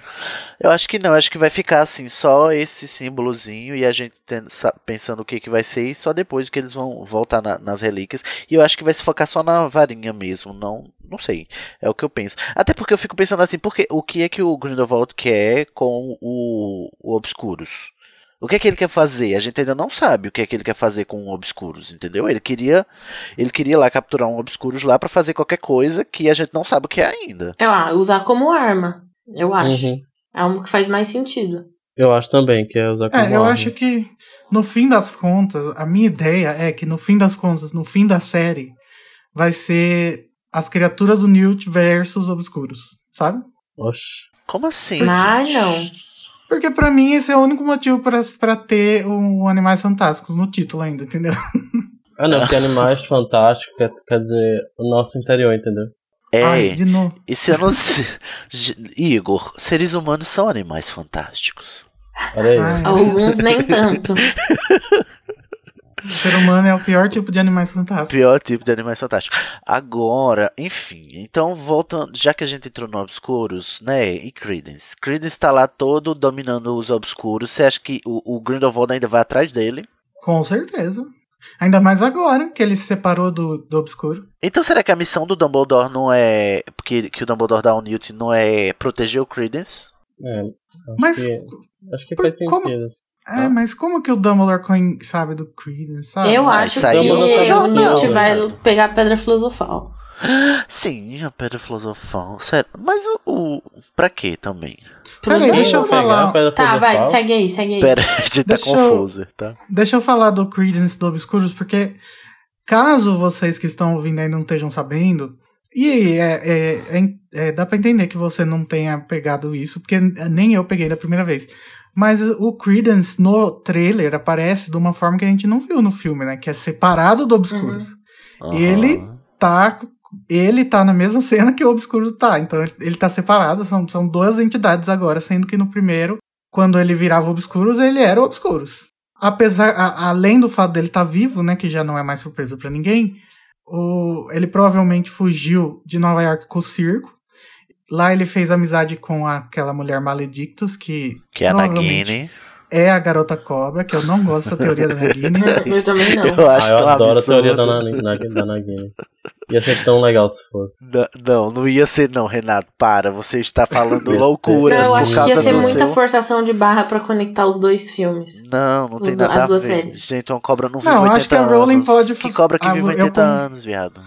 Eu acho que não, acho que vai ficar assim, só esse símbolozinho e a gente tendo- sa- pensando o que, que vai ser e só depois que eles vão voltar na- nas relíquias. E eu acho que vai se focar só na varinha mesmo, não, não sei. É o que eu penso. Até porque eu fico pensando assim, porque o que é que o Grindelwald quer com o, o Obscuros? O que é que ele quer fazer? A gente ainda não sabe o que é que ele quer fazer com o Obscuros, entendeu? Ele queria, ele queria lá capturar um Obscuros lá para fazer qualquer coisa que a gente não sabe o que é ainda. É, ah, usar como arma, eu acho. Uhum. É um que faz mais sentido. Eu acho também que é usar como É, eu arma. acho que no fim das contas, a minha ideia é que no fim das contas, no fim da série, vai ser as criaturas do Newt versus Obscuros, sabe? Oxi. Como assim? Mas gente? não. Porque pra mim esse é o único motivo pra pra ter um Animais Fantásticos no título ainda, entendeu? [laughs] Ah, não, porque animais fantásticos quer, quer dizer o nosso interior, entendeu? É, Ai, de novo. e se eu não se... [laughs] Igor, seres humanos são animais fantásticos. Olha aí. Alguns nem tanto. [laughs] o ser humano é o pior tipo de Animais Fantásticos. Pior tipo de animais fantásticos. Agora, enfim, então voltando, já que a gente entrou no Obscuros, né, e Credence. Credence tá lá todo dominando os Obscuros. Você acha que o, o Grindelwald ainda vai atrás dele? Com certeza. Ainda mais agora que ele se separou do, do Obscuro. Então será que a missão do Dumbledore não é. Porque que o Dumbledore dá ao Newt não é proteger o Credence? É, acho Mas que, acho que faz como- sentido. É, mas como que o Dumbledore sabe do Credence, sabe? Eu Ah, acho que o Newt vai pegar a pedra filosofal. [gasps] Sim, a Pedra Filosofal. Sério. Mas o. o pra quê também? Peraí, deixa eu falar. Tá, vai, segue aí, segue aí. Pera, [laughs] a gente tá Deixa eu- confuso, tá? Deixa eu falar do Credence do Obscuros, porque caso vocês que estão ouvindo aí não estejam sabendo, e é, é- é- é- dá pra entender que você não tenha pegado isso, porque nem eu peguei da primeira vez. Mas o Credence no trailer aparece de uma forma que a gente não viu no filme, né? Que é separado do Obscuros. Ele- Aham. Tá, ele tá na mesma [laughs] cena que o Obscuros tá. Então ele tá separado, são, são duas entidades agora, sendo que no primeiro, quando ele virava Obscuros, ele era o Obscuros. Apesar, a- além do fato dele estar vivo, né, que já não é mais surpresa pra ninguém, o, ele provavelmente fugiu de Nova York com o circo. Lá ele fez amizade com aquela mulher Maledictus, que, Que é a Nagini. é a garota cobra, que eu não gosto dessa teoria da Nagini. [laughs] Eu também não. Eu Ah, acho eu tão adoro a teoria da, absurdo. Nani- da Nagini. Ia ser tão legal se fosse. N- Não, não ia ser não, Renato. Para, você está falando loucuras Não, eu acho que ia ser muita seu... forçação de barra pra conectar os dois filmes. Não, não tem Os- nada as a duas ver. séries. Gente, uma cobra não vive Não, 80 acho que a anos. Rowling pode Que cobra que Ah, vive eu 80 con- anos, viado.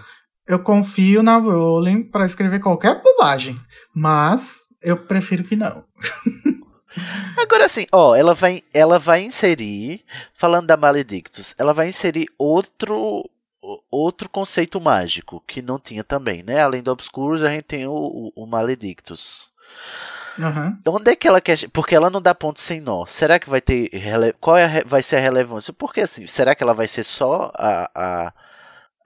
Eu confio na Rowling pra escrever qualquer bobagem, mas eu prefiro que não. [laughs] Agora assim, ó, ela vai, ela vai inserir, falando da Maledictus, ela vai inserir outro outro conceito mágico que não tinha também, né? Além do Obscuros, a gente tem o, o, o Maledictus. Aham. Onde é que ela quer. Porque ela não dá ponto sem nó. Será que vai ter. rele- Qual é a vai ser a relevância? Porque assim, será que ela vai ser só a, a,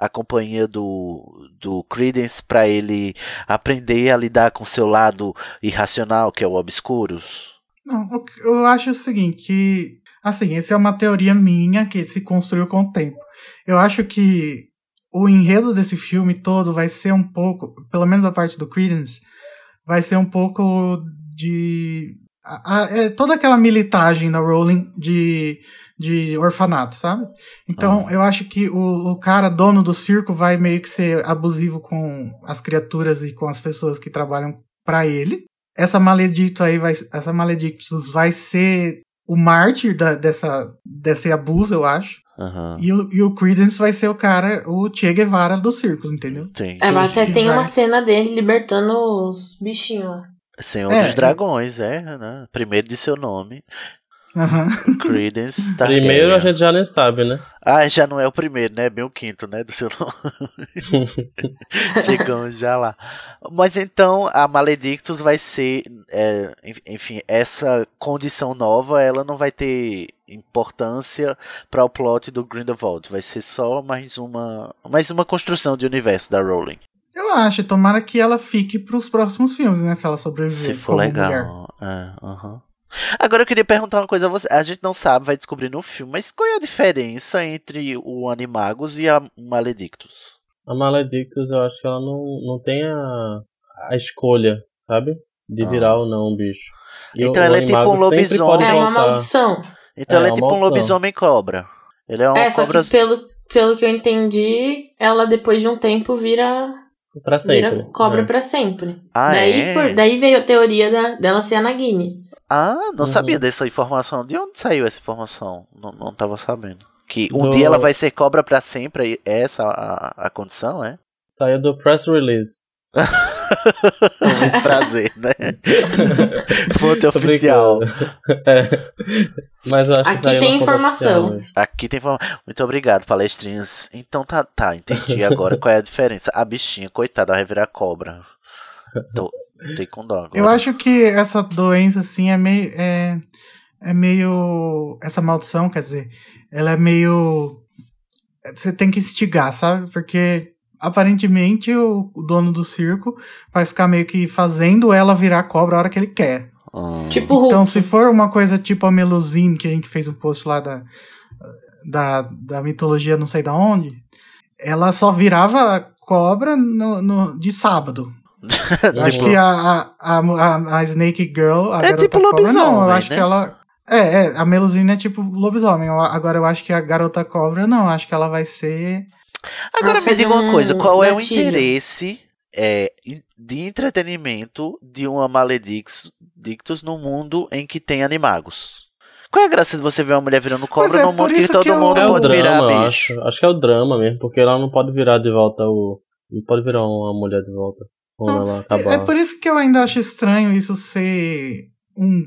a companhia do, do Credence para ele aprender a lidar com seu lado irracional, que é o Obscuros? Não, eu acho o seguinte, que assim, essa é uma teoria minha que se construiu com o tempo. Eu acho que o enredo desse filme todo vai ser um pouco, pelo menos a parte do Credence, vai ser um pouco de a- a- é toda aquela militagem da Rowling de, de orfanato, sabe? Então, eu acho que o, o cara dono do circo vai meio que ser abusivo com as criaturas e com as pessoas que trabalham pra ele. Essa maledito aí vai, essa maledictus vai ser o mártir da- dessa, desse abuso, eu acho. Aham. E o, e o Credence vai ser o cara, o Che Guevara dos circos, entendeu? Tem. É, mas até tem vai- uma cena dele libertando os bichinhos lá. Senhor É, dos Dragões, é, né? Primeiro de seu nome. Aham. [laughs] Credence Primeiro a gente já nem sabe, né? Ah, já não é o primeiro, né? É bem o quinto, né? Do seu nome. [laughs] Chegamos já lá. Mas então a Maledictus vai ser, é, en- enfim, essa condição nova, ela não vai ter importância para o plot do Grindelwald. Vai ser só mais uma, mais uma construção de universo da Rowling. Eu acho, tomara que ela fique pros próximos filmes, né? Se ela sobreviver. Se for legal. mulher. É, aham. Agora eu queria perguntar uma coisa a você. A gente não sabe, vai descobrir no filme, mas qual é a diferença entre o Animagus e a Maledictus? A Maledictus, eu acho que ela não, não tem a, a escolha, sabe? De Ah. virar ou não um bicho. E Então o- ela o é tipo um lobisomem. É uma maldição. Então É, ela é uma tipo um maldição. lobisomem cobra. Ele é uma É, só cobra. que pelo, pelo que eu entendi, ela depois de um tempo vira Pra sempre. Vira cobra É. pra sempre. Ah, daí, é? por- daí veio a teoria da- dela ser a Nagini. Ah, não Uhum. sabia dessa informação. De onde saiu essa informação? Não, não tava sabendo. Que um Do- dia ela vai ser cobra pra sempre, e essa a, a condição, é? Saiu do press release. [laughs] Muito prazer, né? [laughs] Fonte Tô oficial. É. Mas eu acho Aqui que tem informação. oficial. Aqui tem informação. Muito obrigado, palestrinhas. Então tá, tá, entendi agora qual é a diferença. A bichinha, coitada, vai virar cobra. Tô, tem com dó agora. Eu acho que essa doença, assim, é meio. É, é meio. Essa maldição, quer dizer, ela é meio. Você tem que instigar, sabe? Porque aparentemente o, dono do circo vai ficar meio que fazendo ela virar cobra a hora que ele quer. Hum. Tipo. Então, se for uma coisa tipo a Melusine, que a gente fez um post lá da, da, da mitologia não sei da onde, ela só virava cobra no, no- de sábado. [laughs] Eu acho Tipo, que a, a, a, a- Snake Girl, a É tipo cobra, não, eu lobisomem, acho né? que ela... É, é, a Melusine é tipo lobisomem. Agora eu acho que a garota cobra, não, acho que ela vai ser... Agora Pra me diga uma um coisa, qual é o interesse é, de entretenimento de uma Maledictus Dictus no mundo em que tem animagos? Qual é a graça de você ver uma mulher virando cobra é, num por mundo que todo que eu- mundo É pode virar drama, eu bicho? acho. Acho que é o drama mesmo, porque ela não pode virar de volta o. Não pode virar uma mulher de volta. Quando Não, ela acabar. É, é por isso que eu ainda acho estranho isso ser um,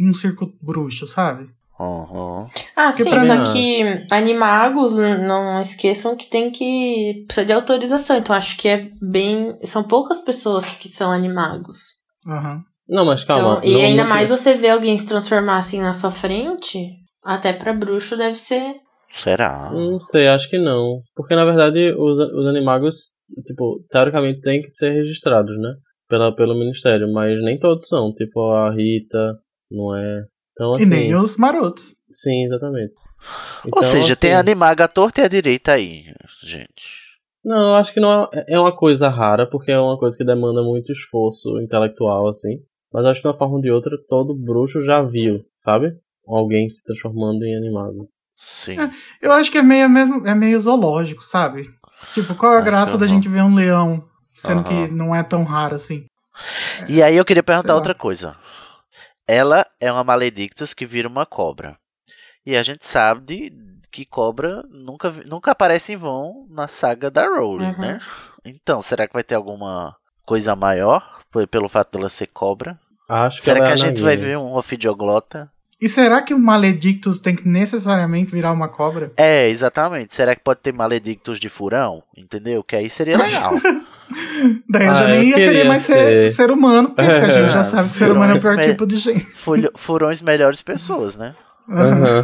um circo bruxo, sabe? Uhum. Ah, Porque sim, só que animagos, não esqueçam que tem que. precisa de autorização. Então acho que é bem. São poucas pessoas que são animagos. Aham. Não, mas calma. Então, e não- ainda não- mais você ver alguém se transformar assim na sua frente, até pra bruxo deve ser. Será? Não sei, acho que não. Porque na verdade os, os animagos, tipo, teoricamente têm que ser registrados, né? Pela, pelo Ministério, mas nem todos são. Tipo, a Rita, não é. Então, assim. E nem os marotos. Sim, exatamente. Ou Então, seja, tem assim, animago à torta e à direita aí, gente. Não, eu acho que não é, é uma coisa rara, porque é uma coisa que demanda muito esforço intelectual, assim. Mas acho que de uma forma ou de outra, todo bruxo já viu, sabe? Alguém se transformando em animado. Sim. É. Eu acho que é meio, mesmo, é meio zoológico, sabe? Tipo, qual é a Ah, graça da aham. gente ver um leão, sendo Aham. que não é tão raro assim? E aí eu queria perguntar outra coisa. Ela é uma Maledictus que vira uma cobra. E a gente sabe de- que cobra nunca, nunca aparece em vão na saga da Rowling, Uhum. né? Então, será que vai ter alguma coisa maior pelo fato dela ser cobra? Acho que será ela que é a gente vai ver um ofidioglota? E será que o Maledictus tem que necessariamente virar uma cobra? É, exatamente. Será que pode ter Maledictus de furão? Entendeu? Que aí seria legal. [laughs] Daí eu já Ah, nem eu ia querer mais ser, ser. ser humano, porque a gente já Ah, [laughs] sabe que ser humano é o pior me- tipo de gente. Fulho- Furões melhores pessoas, né? Aham.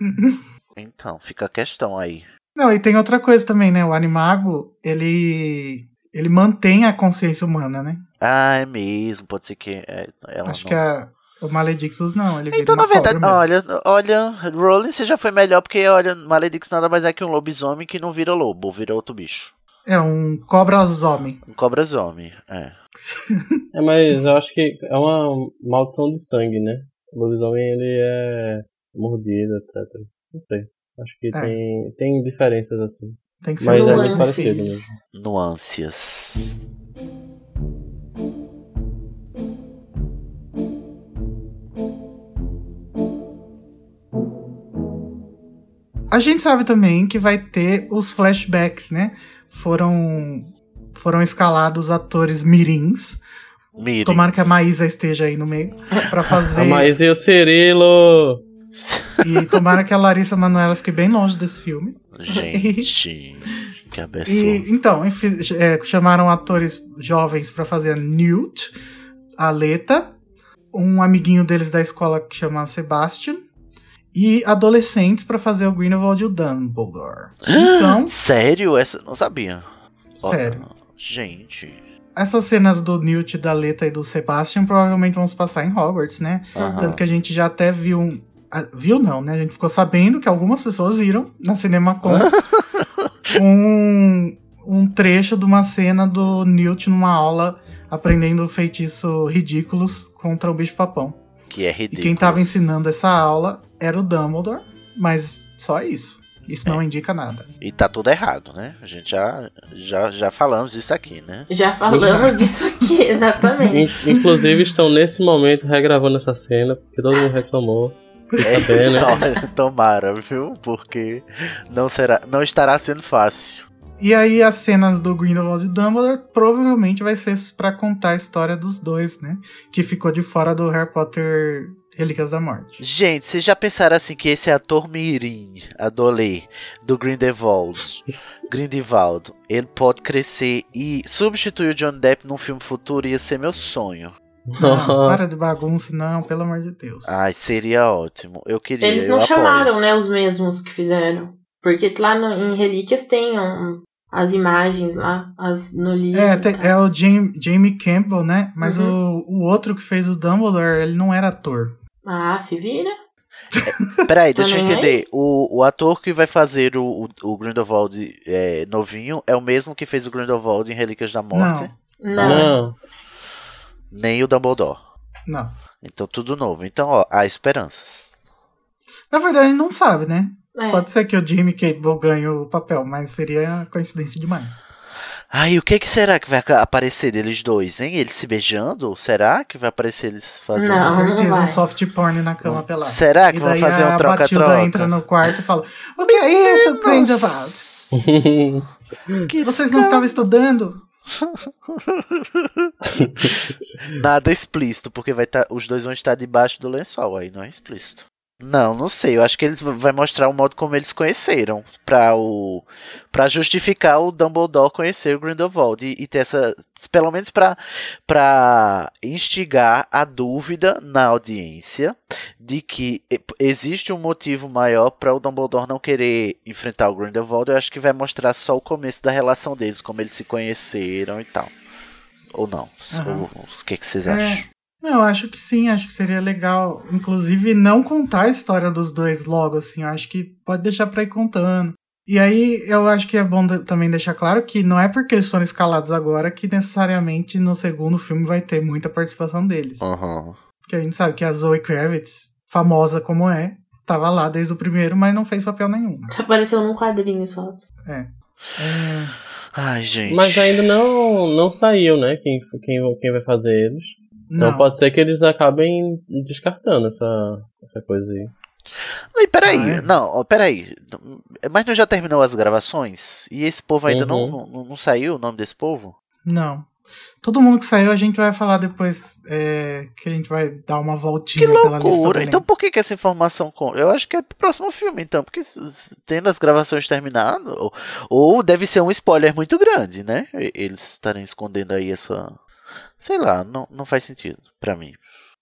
[laughs] Então, fica a questão aí. Não, e tem outra coisa também, né? O animago, ele ele mantém a consciência humana, né? Ah, é mesmo. Pode ser que é, ela Acho não... que a, o Maledictus não, ele vira Então, uma na verdade, cobra mesmo. olha, olha, Rowling você já foi melhor porque, olha, Maledictus nada mais é que um lobisomem que não vira lobo, vira outro bicho. É um cobra-homem. Um cobra-zomem, é. [laughs] É, mas eu acho que é uma maldição de sangue, né? O lobisomem, ele é mordido, etc. Não sei. Acho que É. tem, tem diferenças assim. Tem que ser Mas é um muito nuances. parecido mesmo. Nuances. A gente sabe também que vai ter os flashbacks, né? Foram foram escalados atores mirins. Mirins. Tomara que a Maísa esteja aí no meio pra [laughs] fazer. A Maísa e o Cirilo! E tomara que a Larissa Manoela fique bem longe desse filme. Gente, [laughs] que absurdo. E então, enfim, é, chamaram atores jovens pra fazer a Newt, a Leta, um amiguinho deles da escola que chama Sebastian, e adolescentes pra fazer o Grindelwald e o Dumbledore. [gasps] Então, Sério? Essa não sabia. Sério. Gente. Essas cenas do Newt, da Leta e do Sebastian provavelmente vão se passar em Hogwarts, né? aham. Tanto que a gente já até viu um. ah, Viu não, né? A gente ficou sabendo que algumas pessoas viram na CinemaCon [laughs] um, um trecho de uma cena do Newt numa aula aprendendo feitiço ridículos contra o bicho-papão. Que é E ridículo. quem tava ensinando essa aula era o Dumbledore, mas só isso. Isso não indica nada. E tá tudo errado, né? A gente já, já, já falamos isso aqui, né? Já falamos [laughs] disso aqui, exatamente. In- Inclusive estão nesse momento regravando essa cena, porque todo mundo reclamou. Fiquei sabendo, né? [laughs] To- Tomara, viu? Porque não, será, não estará sendo fácil. E aí as cenas do Grindelwald e Dumbledore provavelmente vai ser pra contar a história dos dois, né? Que ficou de fora do Harry Potter Relíquias da Morte. Gente, vocês já pensaram assim que esse ator Mirim, Adolê, do Grindelwald, [laughs] Grindelwald, ele pode crescer e substituir o John Depp num filme futuro ia ser meu sonho. Não, para de bagunça, não, pelo amor de Deus. Ai, seria ótimo. Eu queria, Eles eu não apoio. chamaram, né, os mesmos que fizeram. Porque lá no- em Relíquias tem um- as imagens lá, as, no livro. É, tem- é o Jamie, Jamie Campbell, né? Mas Uhum. o, o outro que fez o Dumbledore, ele não era ator. Ah, se vira. [laughs] Peraí, deixa eu Também é? entender. O, o ator que vai fazer o, o, o Grindelwald é, novinho é o mesmo que fez o Grindelwald em Relíquias da Morte? Não. Não. Não. Nem o Dumbledore. Não. Então tudo novo. Então, ó, há esperanças. Na verdade, não sabe, né? É. Pode ser que o Jamie Campbell ganhe o papel, mas seria coincidência demais. Ai, o que, que será que vai aparecer deles dois, hein? Eles se beijando? Será que vai aparecer eles fazendo Não. Com certeza, vai. um soft porn na cama pelado. Será que vão fazer um troca-troca? Batilda entra no quarto e fala: O que é isso? Nossa, [laughs] que Vocês não estavam estudando? [laughs] Nada explícito, porque vai tá, os dois vão estar debaixo do lençol, aí não é explícito. Não, não sei. Eu acho que eles vai mostrar o modo como eles conheceram para o para justificar o Dumbledore conhecer o Grindelwald e, e ter essa pelo menos para para instigar a dúvida na audiência de que existe um motivo maior para o Dumbledore não querer enfrentar o Grindelwald. Eu acho que vai mostrar só o começo da relação deles, como eles se conheceram e tal. Ou não? Ou- o que, que vocês É. acham? Não, eu acho que sim, acho que seria legal. Inclusive, não contar a história dos dois logo, assim. Eu acho que pode deixar pra ir contando. E aí, eu acho que é bom também deixar claro que não é porque eles foram escalados agora que necessariamente no segundo filme vai ter muita participação deles. Aham. Porque a gente sabe que a Zoe Kravitz, famosa como é, tava lá desde o primeiro, mas não fez papel nenhum. Apareceu num quadrinho só. É. Ai, gente. Mas ainda não, não saiu, né? Quem, quem, quem vai fazer eles. Então Não. pode ser que eles acabem descartando essa, essa coisa aí. Ei, peraí, Ah, é? não, peraí. Mas não já terminou as gravações? E esse povo ainda não, Uhum. não, não saiu o nome desse povo? Não. Todo mundo que saiu a gente vai falar depois é, que a gente vai dar uma voltinha Que pela lista. loucura! do Então por que, que essa informação. com- Eu acho que é pro próximo filme, então. Porque tendo as gravações terminado. Ou, ou deve ser um spoiler muito grande, né? E- Eles estarem escondendo aí essa. Sei lá, não, não faz sentido pra mim.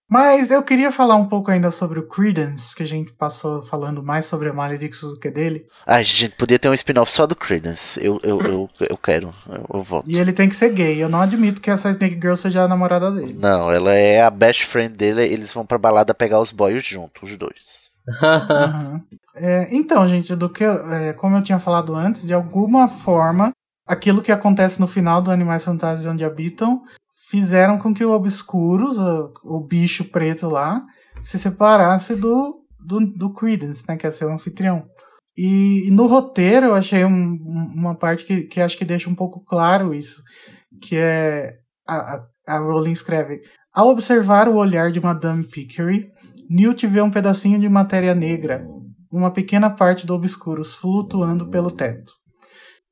Mas eu queria falar um pouco ainda sobre o Credence, que a gente passou falando mais sobre a Maledictus do que dele. Ai, gente, podia ter um spin-off só do Credence. Eu, eu, eu, eu quero. Eu, eu voto. E ele tem que ser gay. Eu não admito que essa Snake Girl seja a namorada dele. Não, ela é a best friend dele. Eles vão pra balada pegar os boys juntos, os dois. Aham. É, então, gente, do que é, como eu tinha falado antes, de alguma forma, aquilo que acontece no final do Animais Fantásticos Onde Habitam fizeram com que o Obscuros, o, o bicho preto lá, se separasse do, do, do Credence, né, que é seu anfitrião. E, e no roteiro eu achei um- um- uma parte que, que acho que deixa um pouco claro isso, que é a, a, a Rowling escreve ao observar o olhar de Madame Pickery, Newt vê um pedacinho de matéria negra, uma pequena parte do Obscuros flutuando pelo teto.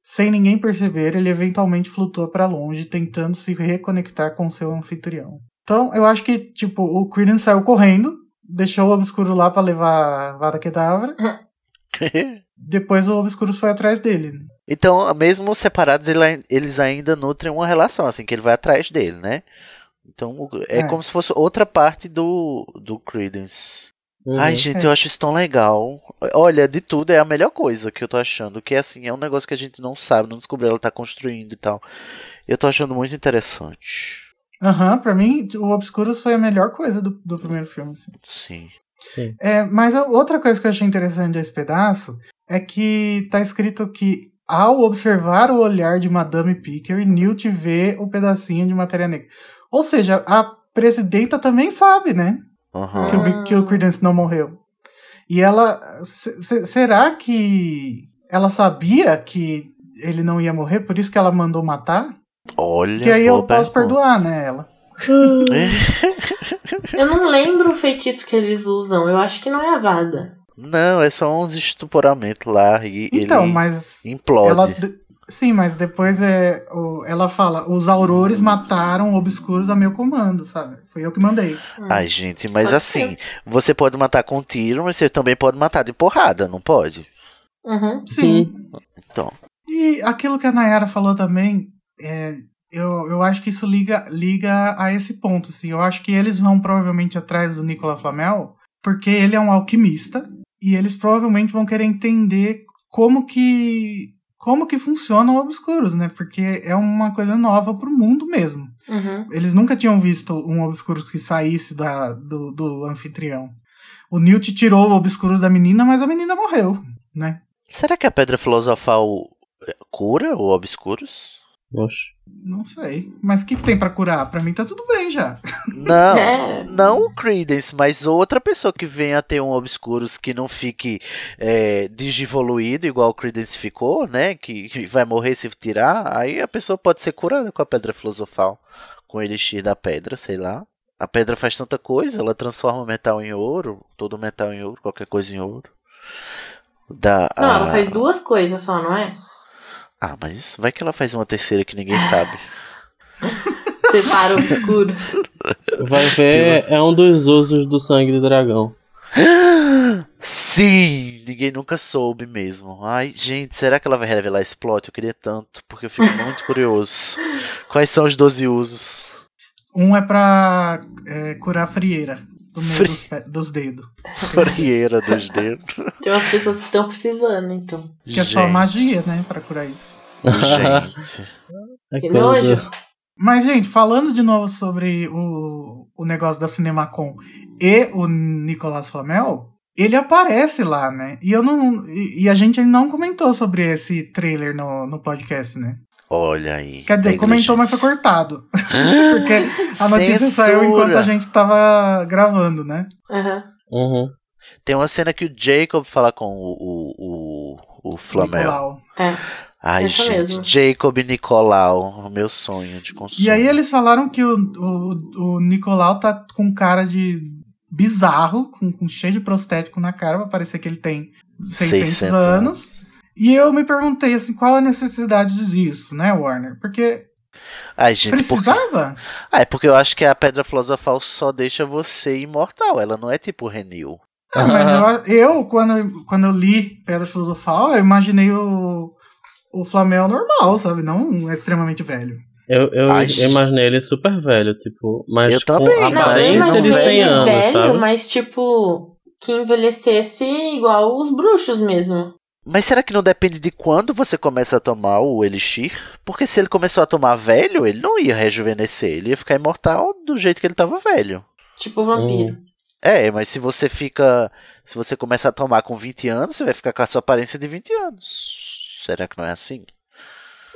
Sem ninguém perceber, ele eventualmente flutua para longe, tentando se reconectar com seu anfitrião. Então, eu acho que, tipo, o Credence saiu correndo, deixou o Obscuro lá para levar a Vada Kedavra, [laughs] depois o Obscuro foi atrás dele. então, mesmo separados, ele- eles ainda nutrem uma relação, assim, que ele vai atrás dele, né? Então, é, É. como se fosse outra parte do, do Credence. Uhum. Ai, gente, É. eu acho isso tão legal. Olha, de tudo é a melhor coisa que eu tô achando. Que assim, é um negócio que a gente não sabe, não descobriu, ela tá construindo e tal. Eu tô achando muito interessante. Aham, pra mim, o Obscuros foi a melhor coisa do, do primeiro filme. assim. Sim. Sim. É, mas a outra coisa que eu achei interessante desse pedaço é que tá escrito que ao observar o olhar de Madame Picker, Newt vê o pedacinho de matéria negra. Ou seja, a presidenta também sabe, né? Aham. Que o, que o Credence não morreu. E ela. Será que ela sabia que ele não ia morrer, por isso que ela mandou matar? Olha. Que aí eu posso perdoar, né, ela. [laughs] eu não lembro o feitiço que eles usam. Eu acho que não é a vada. Não, é só uns estuporamento lá e então, ele mas implode. Ela, sim, mas depois é, ela fala, os aurores mataram obscuros a meu comando, sabe? Foi eu que mandei. Hum. Ai, gente, mas pode assim, ser. você pode matar com tiro, mas você também pode matar de porrada, não pode? Uhum. Sim. Então. E aquilo que a Nayara falou também, é, eu, eu acho que isso liga, liga a esse ponto. Assim. Eu acho que eles vão provavelmente atrás do Nicolas Flamel, porque ele é um alquimista, e eles provavelmente vão querer entender como que como que funcionam obscuros, né? Porque é uma coisa nova pro mundo mesmo. Uhum. Eles nunca tinham visto um obscuro que saísse da, do, do anfitrião. O Newt tirou o obscuros da menina, mas a menina morreu, né? Será que a pedra filosofal cura o obscuros? Oxe. Não sei. Mas o que, que tem para curar? Pra mim tá tudo bem já. Não, [laughs] é. não o Credence, mas outra pessoa que venha a ter um Obscuros que não fique é, digivoluído, igual o Credence ficou, né? Que, que vai morrer se tirar. Aí a pessoa pode ser curada com a pedra filosofal. Com o elixir da pedra, sei lá. A pedra faz tanta coisa, ela transforma metal em ouro, todo metal em ouro, qualquer coisa em ouro. Da, não, a... ela faz duas coisas só, não é? Ah, mas vai que ela faz uma terceira que ninguém sabe. [laughs] Separa o obscuro. Vai ver, é um dos usos do sangue do dragão. Sim, ninguém nunca soube mesmo. Ai, gente, será que ela vai revelar esse plot? Eu queria tanto, porque eu fico muito curioso. [laughs] Quais são os 12 usos? Um é pra é, curar a frieira do meio Fri... dos, dos, dedos. Frieira dos [laughs] dedos. Tem umas pessoas que estão precisando, então. Que é só magia, né, pra curar isso. Gente. que nojo. Mas, gente, falando de novo sobre o, o negócio da Cinemacon e o Nicolas Flamel, ele aparece lá, né? E eu não. E, e a gente não comentou sobre esse trailer no, no podcast, né? Olha aí. Quer dizer, comentou, mas foi cortado. [laughs] Porque a notícia Censura. saiu enquanto a gente tava gravando, né? Uhum. Uhum. Tem uma cena que o Jacob fala com o, o, o, o Flamel. Nicolau. É. Ai, Essa gente, mesmo. Jacob Nicolau, o meu sonho de consumo. E aí eles falaram que o, o, o Nicolau tá com cara de bizarro, com, com cheio de prostético na cara, pra parecer que ele tem 600, 600 anos. anos. E eu me perguntei assim, qual a necessidade disso, né, Warner? Porque Ai, gente, precisava? Porque... Ah, é porque eu acho que a Pedra Filosofal só deixa você imortal, ela não é tipo Renew. Ah, mas eu, eu, quando, quando eu li Pedra Filosofal, eu imaginei o, o Flamel normal, sabe? Não extremamente velho. Eu, eu, eu imaginei ele super velho, tipo, mas eu também, com aparência de 100 anos, velho, sabe? Mas, tipo, que envelhecesse igual os bruxos mesmo. Mas será que não depende de quando você começa a tomar o Elixir? Porque se ele começou a tomar velho, ele não ia rejuvenescer, ele ia ficar imortal do jeito que ele tava velho. Tipo vampiro. Hum. É, mas se você fica. Se você começa a tomar com 20 anos, você vai ficar com a sua aparência de 20 anos. Será que não é assim?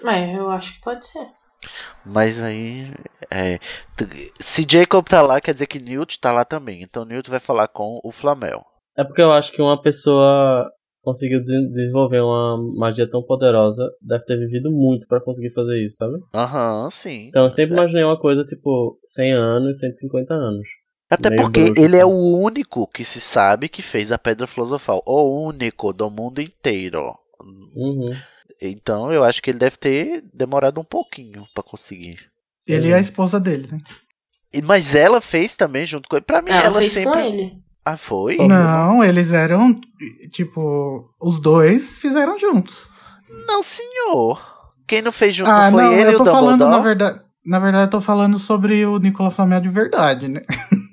É, eu acho que pode ser. Mas aí. É, se Jacob tá lá, quer dizer que Newt tá lá também. Então Newt vai falar com o Flamel. É porque eu acho que uma pessoa conseguiu desenvolver uma magia tão poderosa deve ter vivido muito para conseguir fazer isso, sabe? Aham, uhum, sim. Então eu sempre imaginei uma coisa tipo 100 anos, 150 anos. Até porque bruxo, ele é assim. é o único que se sabe que fez a Pedra Filosofal. O único do mundo inteiro. Uhum. Então eu acho que ele deve ter demorado um pouquinho para conseguir. Ele é a esposa dele, né? Mas ela fez também junto com ele. Pra mim, ela, ela fez sempre. Ah, foi? Não, eles eram. Tipo, os dois fizeram juntos. Não, senhor. Quem não fez junto ah, foi não, ele eu tô e o falando, na verdade. Na verdade, eu tô falando sobre o Nicolas Flamel de verdade, né?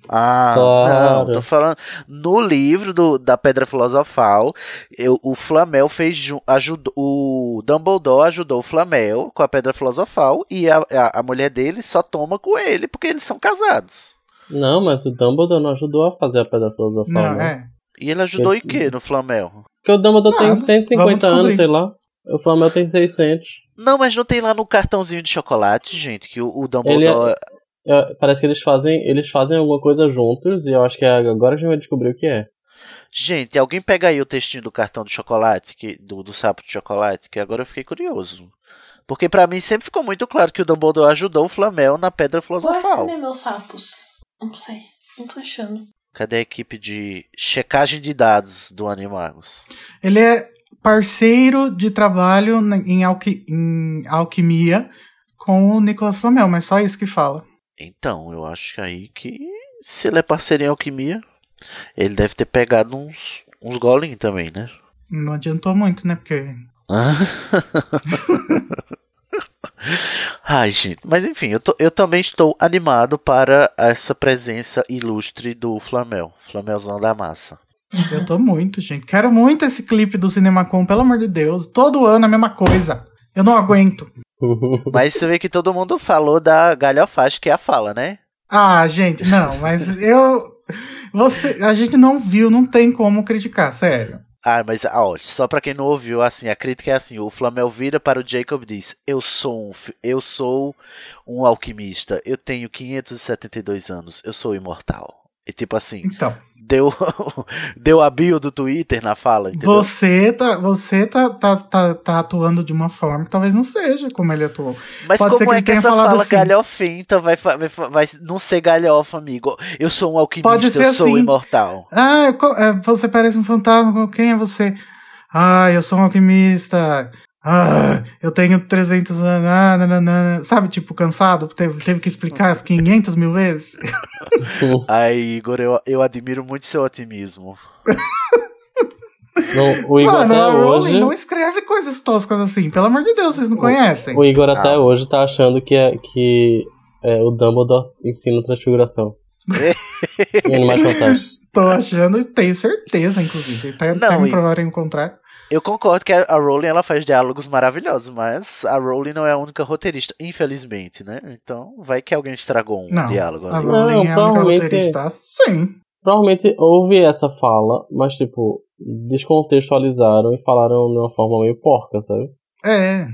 Ah, claro. não, tô falando. No livro do, da Pedra Filosofal, eu, o Flamel fez. Ajudou, o Dumbledore ajudou o Flamel com a Pedra Filosofal e a, a, a mulher dele só toma com ele porque eles são casados. Não, mas o Dumbledore não ajudou a fazer a Pedra Filosofal. Não, né? é. E ele ajudou ele... em quê no Flamel? Porque o Dumbledore tem 150 anos, sei lá. O Flamel tem 600. Não, mas não tem lá no cartãozinho de chocolate, gente, que o, o Dumbledore. É... É, parece que eles fazem, eles fazem alguma coisa juntos e eu acho que é, agora a gente vai descobrir o que é. Gente, alguém pega aí o textinho do cartão do chocolate, que, do, do sapo de chocolate, que agora eu fiquei curioso. Porque pra mim sempre ficou muito claro que o Dumbledore ajudou o Flamel na Pedra Ué, Filosofal. cadê meus sapos? Não sei. Não tô achando. Cadê a equipe de checagem de dados do Animagos? Ele é parceiro de trabalho em, alqui- em alquimia com o Nicolas Flamel, mas só isso que fala. Então, eu acho que aí que se ele é parceiro em alquimia, ele deve ter pegado uns, uns golem também, né? Não adiantou muito, né? Porque [laughs] Ai, gente. Mas enfim, eu, tô- eu também estou animado para essa presença ilustre do Flamel. Flamelzão da massa. eu tô muito, gente. Quero muito esse clipe do Cinemacom, pelo amor de Deus. Todo ano a mesma coisa. Eu não aguento. [laughs] Mas você vê que todo mundo falou da galhofagem que é a fala, né? Ah, gente, não, mas eu. Você, a gente não viu, não tem como criticar, sério. Ah, mas ó, só pra quem não ouviu, assim, a crítica é assim, o Flamel vira para o Jacob e diz: "Eu sou um, eu sou um alquimista. Eu tenho 572 anos. Eu sou imortal." E tipo assim, Então, deu [laughs] deu a bio do Twitter na fala, entendeu? você tá, você tá, tá, tá, tá atuando de uma forma que talvez não seja como ele atuou. Mas pode como que é que tenha essa fala assim. galhofenta vai, vai, vai não ser galhofa, amigo? Eu sou um alquimista, Pode ser eu sou assim. imortal. Ah, é, você parece um fantasma, quem é você? Ah, eu sou um alquimista. Ah, eu tenho 300 anos. Ah. Sabe, tipo, cansado? Teve, teve que explicar as 500 mil vezes? [laughs] Ai, Igor, eu, eu admiro muito seu otimismo. Não, o Igor Mano, até a Rowling hoje. não escreve coisas toscas assim. Pelo amor de Deus, vocês não conhecem? O Igor até Ah. hoje tá achando que, é, que é, o Dumbledore ensina transfiguração. [laughs] Animais Fantásticos. Tô achando e tenho certeza, inclusive. Até, Não, até me provarem o contrário. Eu concordo que a a Rowling ela faz diálogos maravilhosos, mas a Rowling não é a única roteirista, infelizmente, né? Então vai que alguém estragou um Não, diálogo. A ali. Não, Rowling é a única provavelmente- roteirista. Sim. Provavelmente houve essa fala, mas tipo, descontextualizaram e falaram de uma forma meio porca, sabe? É.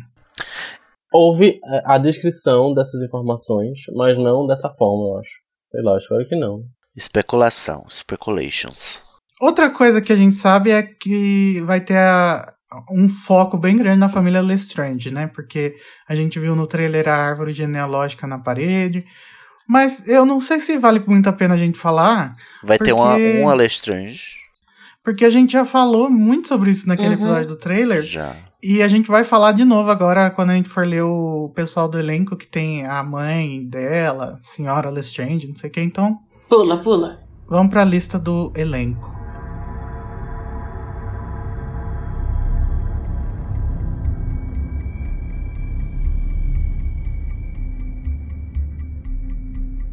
Houve é, a descrição dessas informações, mas não dessa forma, eu acho. Sei lá, espero que não. Especulação, speculations. Outra coisa que a gente sabe é que vai ter a- um foco bem grande na família Lestrange, né? Porque a gente viu no trailer a árvore genealógica na parede. Mas eu não sei se vale muito a pena a gente falar, Vai ter uma, Porque- uma Lestrange porque a gente já falou muito sobre isso naquele Uhum. episódio do trailer. já. E a gente vai falar de novo agora quando a gente for ler o pessoal do elenco que tem a mãe dela, senhora Lestrange, não sei o que. Então, Pula, pula. vamos pra lista do elenco.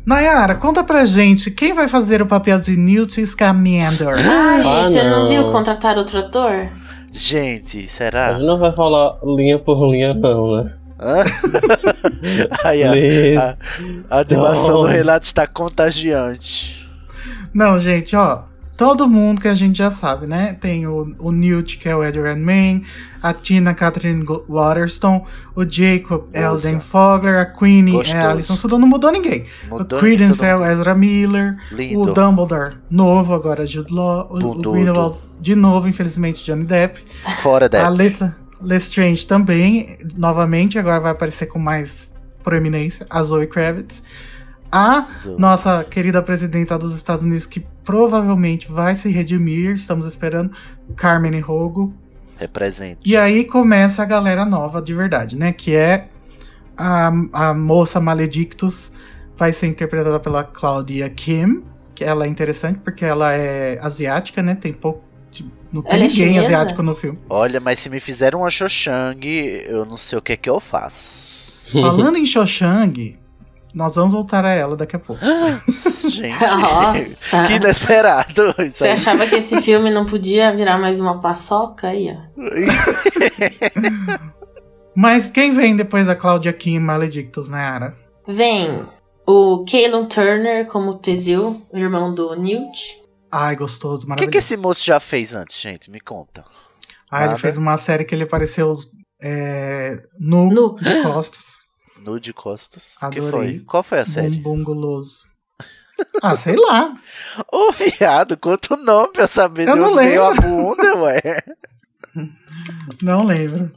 Nayara, conta pra gente quem vai fazer o papel de Newt Scamander. Ai, Ah, você não. não. viu contratar outro ator? Gente, A será? gente não vai falar linha por linha, não, né? [laughs] Aí, ó, Please. a animação do Don't. relato está contagiante. Não, gente, ó. Todo mundo que a gente já sabe, né? Tem o, o Newt, que é o Ed Redmayne, a Tina Catherine Waterston, o Jacob Nossa. Elden Fogler, a Queenie é Gostoso. a Alison Sudol, não mudou ninguém. Mudou o Credence é o Ezra Miller, Lindo. o Dumbledore novo, agora Jude Law, o, o Bundudo. Grindelwald de novo, infelizmente, Johnny Depp. Fora A dela. Leta Lestrange também, novamente, agora vai aparecer com mais proeminência, a Zoe Kravitz. A nossa querida presidenta dos Estados Unidos, que provavelmente vai se redimir, estamos esperando, Carmen Rogo. Represente. E aí começa a galera nova de verdade, né? Que é a, a moça Maledictus, vai ser interpretada pela Claudia Kim, que ela é interessante porque ela é asiática, né? Tem pouco. de- Não tem Ela é ninguém chinesa? asiático no filme. Olha, mas se me fizeram uma Xoxang, eu não sei o que é que eu faço. Falando em Xoxang, nós vamos voltar a ela daqui a pouco. [gasps] Gente, Nossa. que inesperado. Isso Você aí. achava que esse filme não podia virar mais uma paçoca aí, ó? [laughs] Mas quem vem depois da Claudia Kim Maledictus, né, Ara? Vem o Caleb Turner como Tesil, o irmão do Newt. Ai, gostoso, O que, maravilhoso. que esse moço já fez antes, gente? Me conta. Ah, ele Nada. fez uma série que ele apareceu é, nu, Nu. de costas. Nude Costas. Adorei. que foi? Qual foi a série? Bumbum guloso. Ah, sei lá. Ô, viado, conta o nome pra eu saber Eu de não onde veio a lembro. bunda, ué. Não lembro.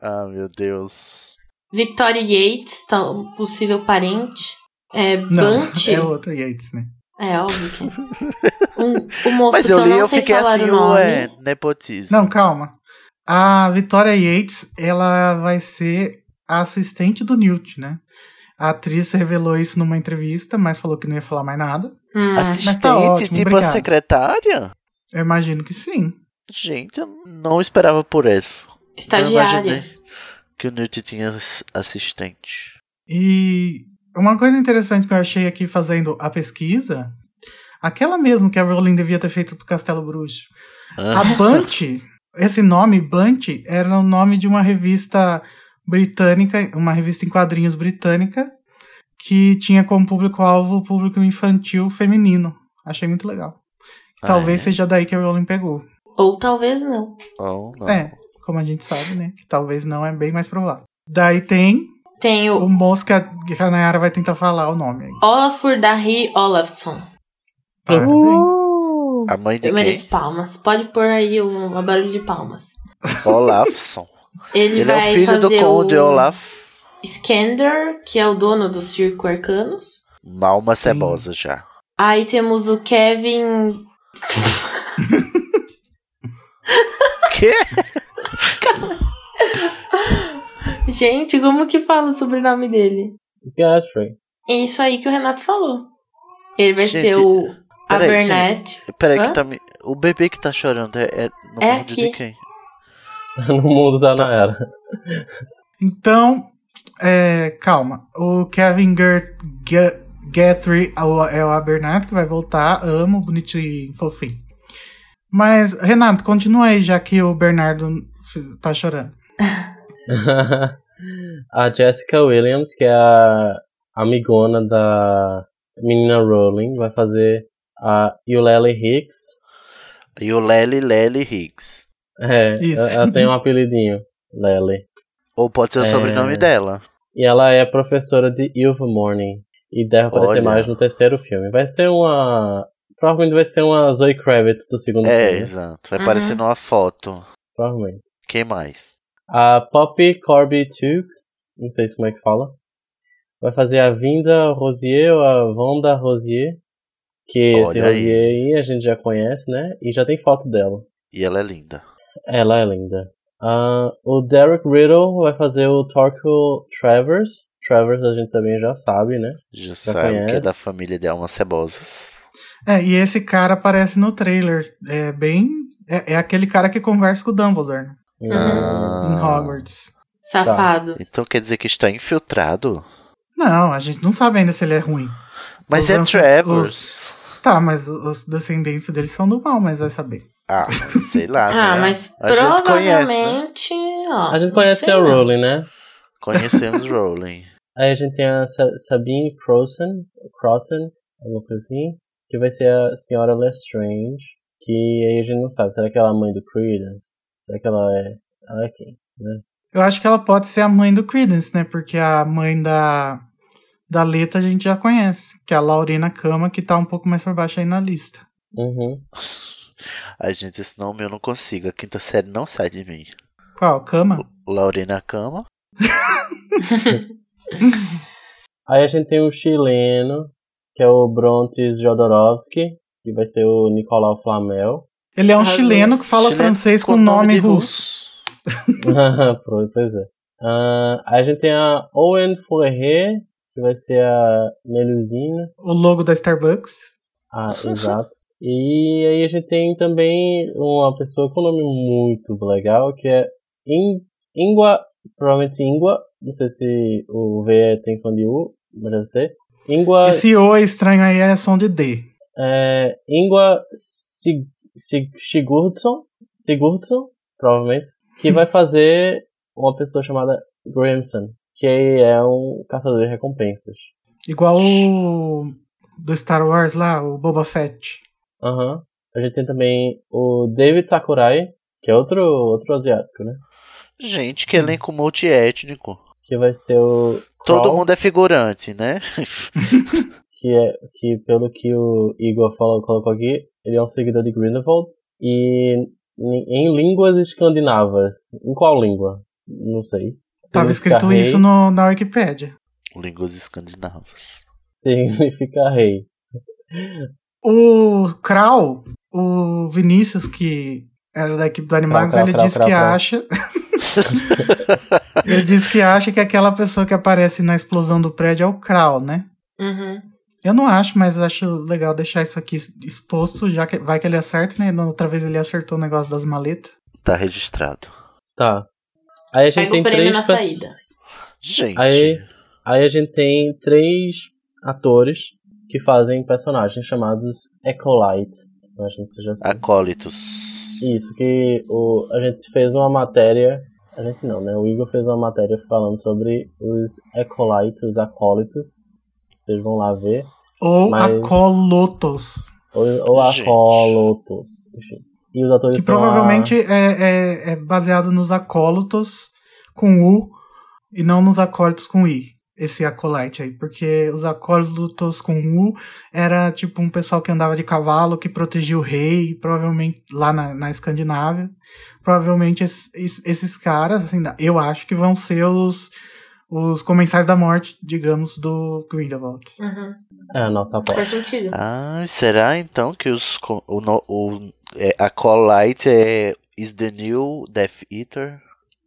Ah, meu Deus. Victoria Yates, tá, um possível parente. É, Não, Bunty. é outro Yates, né? É, óbvio que é. Um, o moço Mas que eu eu li não eu sei fiquei falar assim, o nome. ué, nepotismo. Não, calma. A Victoria Yates, ela vai ser a assistente do Newt, né? A atriz revelou isso numa entrevista, mas falou que não ia falar mais nada. Hum, Assistente, tá ótimo, tipo a obrigado. secretária? Eu imagino que sim. Gente, eu não esperava por isso. Eu estagiária. que o Newt tinha ass- assistente. E uma coisa interessante que eu achei aqui fazendo a pesquisa, aquela mesmo que a Rowling devia ter feito pro Castelo Bruxo. Ah, A Bunty, esse nome, Bunty, era o nome de uma revista britânica, uma revista em quadrinhos britânica, que tinha como público-alvo o público infantil feminino. Achei muito legal. Ah, Talvez é? seja daí que a Rowling pegou. Ou talvez não. Ou não. É, como a gente sabe, né? Que talvez não é bem mais provável. Daí tem Tem o o moço que a, que a Nayara vai tentar falar o nome aí. Olafur Darry Olafsson. Parabéns. Uh! A mãe de Eu quem? mereço palmas. Pode pôr aí o, o barulho de palmas. Olafson. Ele, Ele é o filho do conde Olaf. Skander, que é o dono do Circo Arcanos. Malma cebosa já. Aí temos o Kevin. [laughs] Que? [laughs] Gente, como que fala o sobrenome dele? Guthrie. É isso aí que o Renato falou. Ele vai Gente, ser o peraí, Abernathy. Peraí, Hã? que tá me... O bebê que tá chorando é, é no É mundo aqui. de quem? [laughs] no mundo da Nayara. Então, é, calma. O Kevin Ger- Ge- Guthrie é o- é o Abernathy que vai voltar. Amo, bonitinho, fofinho. Mas, Renato, continua aí, já que o Bernardo tá chorando. [laughs] a Jessica Williams, que é a amigona da menina Rowling, vai fazer a Eulalie Hicks. E o Lely Lely Higgs. É, Isso. ela tem um apelidinho, Lely. Ou pode ser o É. sobrenome dela. E ela é professora de Ilvermorny. E deve aparecer Olha. mais no terceiro filme. Vai ser uma. Provavelmente vai ser uma Zoe Kravitz do segundo É, filme. exato. Vai Uhum. aparecer numa foto. Provavelmente. Quem mais? A Poppy Corby Tuke, não sei se como é que fala, vai fazer a Vinda Rosier ou a Wanda Rosier, que esse Olha aí. Rosier aí a gente já conhece, né? E já tem foto dela. E ela é linda. Ela é linda. Ah, o Derek Riddle vai fazer o Torquil Travers. Travers a gente também já sabe, né? Já sabe que é conhece. da família de almas cebosas. É, e esse cara aparece no trailer. É bem. É, é aquele cara que conversa com o Dumbledore né, Uhum. Ah. em Hogwarts. Safado. Então quer dizer que está infiltrado? Não, a gente não sabe ainda se ele é ruim. Mas Os é Travers. Tá, mas os descendentes dele são do mal, mas vai saber. Ah, sei lá. [laughs] Ah, né? mas A gente conhece, né? provavelmente. ó, A gente conhece não. Rowling, né? Conhecemos [laughs] Rowling. Aí a gente tem a Sa- Sabine Crossan, Crossan, alguma coisa assim, que vai ser a senhora Lestrange, que aí a gente não sabe, será que ela é a mãe do Credence? Será que ela é... Ela é quem, né? Eu acho que ela pode ser a mãe do Credence, né? Porque a mãe da, da Leta a gente já conhece, que é a Laurina Cama, que tá um pouco mais por baixo aí na lista. Uhum. Ai, gente, esse nome eu não consigo. A quinta série não sai de mim. Qual? Cama? Laurina Cama. [laughs] Aí a gente tem um chileno, que é o Brontes Jodorowsky, que vai ser o Nicolau Flamel. Ele é um Arrasou. chileno que fala Chileno francês com nome de russo. [laughs] Pronto, pois é. Ah, aí a gente tem a Owen Fourrier, que vai ser a Melusine. O logo da Starbucks. Ah, [laughs] exato. E aí a gente tem também uma pessoa com um nome muito legal, que é In- Ingua, provavelmente Ingua, não sei se o V tem som de U, mas deve ser. Ingua, Esse O é estranho aí é som de D. é, Ingua Sig- Sig- Sigurdsson, Sigurdsson, provavelmente, que vai [laughs] fazer uma pessoa chamada Grimson, que é um caçador de recompensas. Igual o do Star Wars lá, o Boba Fett. Aham. A gente tem também o David Sakurai, que é outro, outro asiático, né? Gente, que elenco multiétnico. Que vai ser o. Todo mundo é figurante, né? [laughs] [laughs] que é que pelo que o Igor falou, colocou aqui, ele é um seguidor de Grindelwald e em, em línguas escandinavas. Em qual língua? Não sei. Tava escrito rei. isso no, na Wikipédia. Línguas escandinavas. [laughs] Significa rei. O Krau, o Vinícius, que era da equipe do Animagos, ele Krau, disse Krau, que Krau. acha. [laughs] ele disse que acha que aquela pessoa que aparece na explosão do prédio é o Krau, né? Uhum. Eu não acho, mas acho legal deixar isso aqui exposto, já que vai que ele acerta, né? Outra vez ele acertou o negócio das maletas. Tá registrado. Tá. Aí a gente Pega tem o prêmio três na pessoas. saída. Gente. Aí, aí a gente tem três atores que fazem personagens chamados Ecolite. Eu acho que seja assim. Acólitos. Isso, que o, a gente fez uma matéria. A gente não, né? O Igor fez uma matéria falando sobre os Ecolites, os acólitos. Vocês vão lá ver. Ou Mas- Acolotos. Ou, ou enfim. E os atores Que são a- provavelmente é, é, é baseado nos acólitos com U e não nos acólitos com I. Esse acolite aí. Porque os acólitos com U era tipo um pessoal que andava de cavalo, que protegia o rei, provavelmente lá na, na Escandinávia. Provavelmente es- es- esses caras, assim, eu acho que vão ser os, os comensais da morte, digamos, do Grindelwald. Uhum. É a nossa aposta. Faz sentido. Ah, será então que os, o, o, é, Acolyte é is the new Death Eater?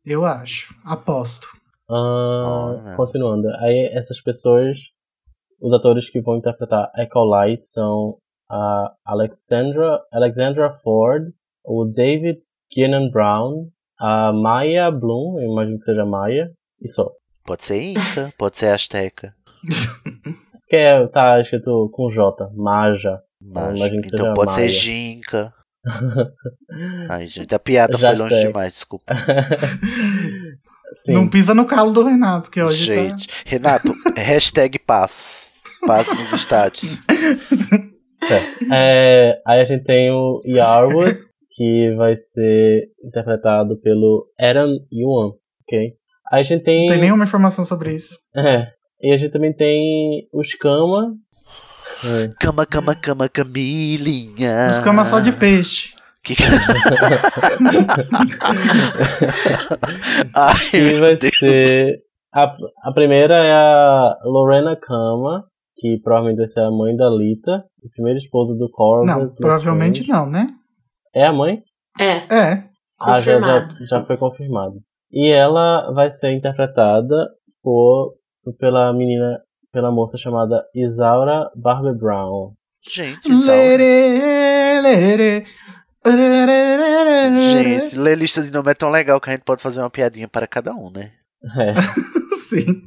Eu acho. Aposto. Ah, Olha. continuando. Aí essas pessoas, os atores que vão interpretar Ecolite são a Alexandra, Alexandra Ford, o David Keenan Brown, a Maya Bloom, eu imagino que seja Maya, e só. Pode ser Inca, pode ser Azteca. [laughs] Que é, tá escrito com J, Maja. Que então pode ser. Ginca. [laughs] Ai, gente, a piada Já foi longe sei. demais, desculpa. [laughs] Sim. Não pisa no calo do Renato, que hoje tá... gente, Renato, hashtag paz. Paz nos estádios. [laughs] Certo. É, aí a gente tem o Yarwood, que vai ser interpretado pelo Aaron Yuan, ok? Aí a gente tem... Não tem nenhuma informação sobre isso. É, e a gente também tem os Kama. É. Cama, cama, cama, Camilinha. Os camas só de peixe. Que... [laughs] Ai, Que meu vai Deus. ser... A, a primeira é a Lorena Kama, que provavelmente vai ser a mãe da Lita, a primeira esposa do Corvus. Não, provavelmente não, né? É a mãe? É, É. Ah, já, já, confirmado. já foi confirmado. E ela vai ser interpretada por, pela menina, pela moça chamada Isaura Barber Brown. Gente, Isaura. Gente, ler lista de nome é tão legal que a gente pode fazer uma piadinha para cada um, né? É. [laughs] Sim.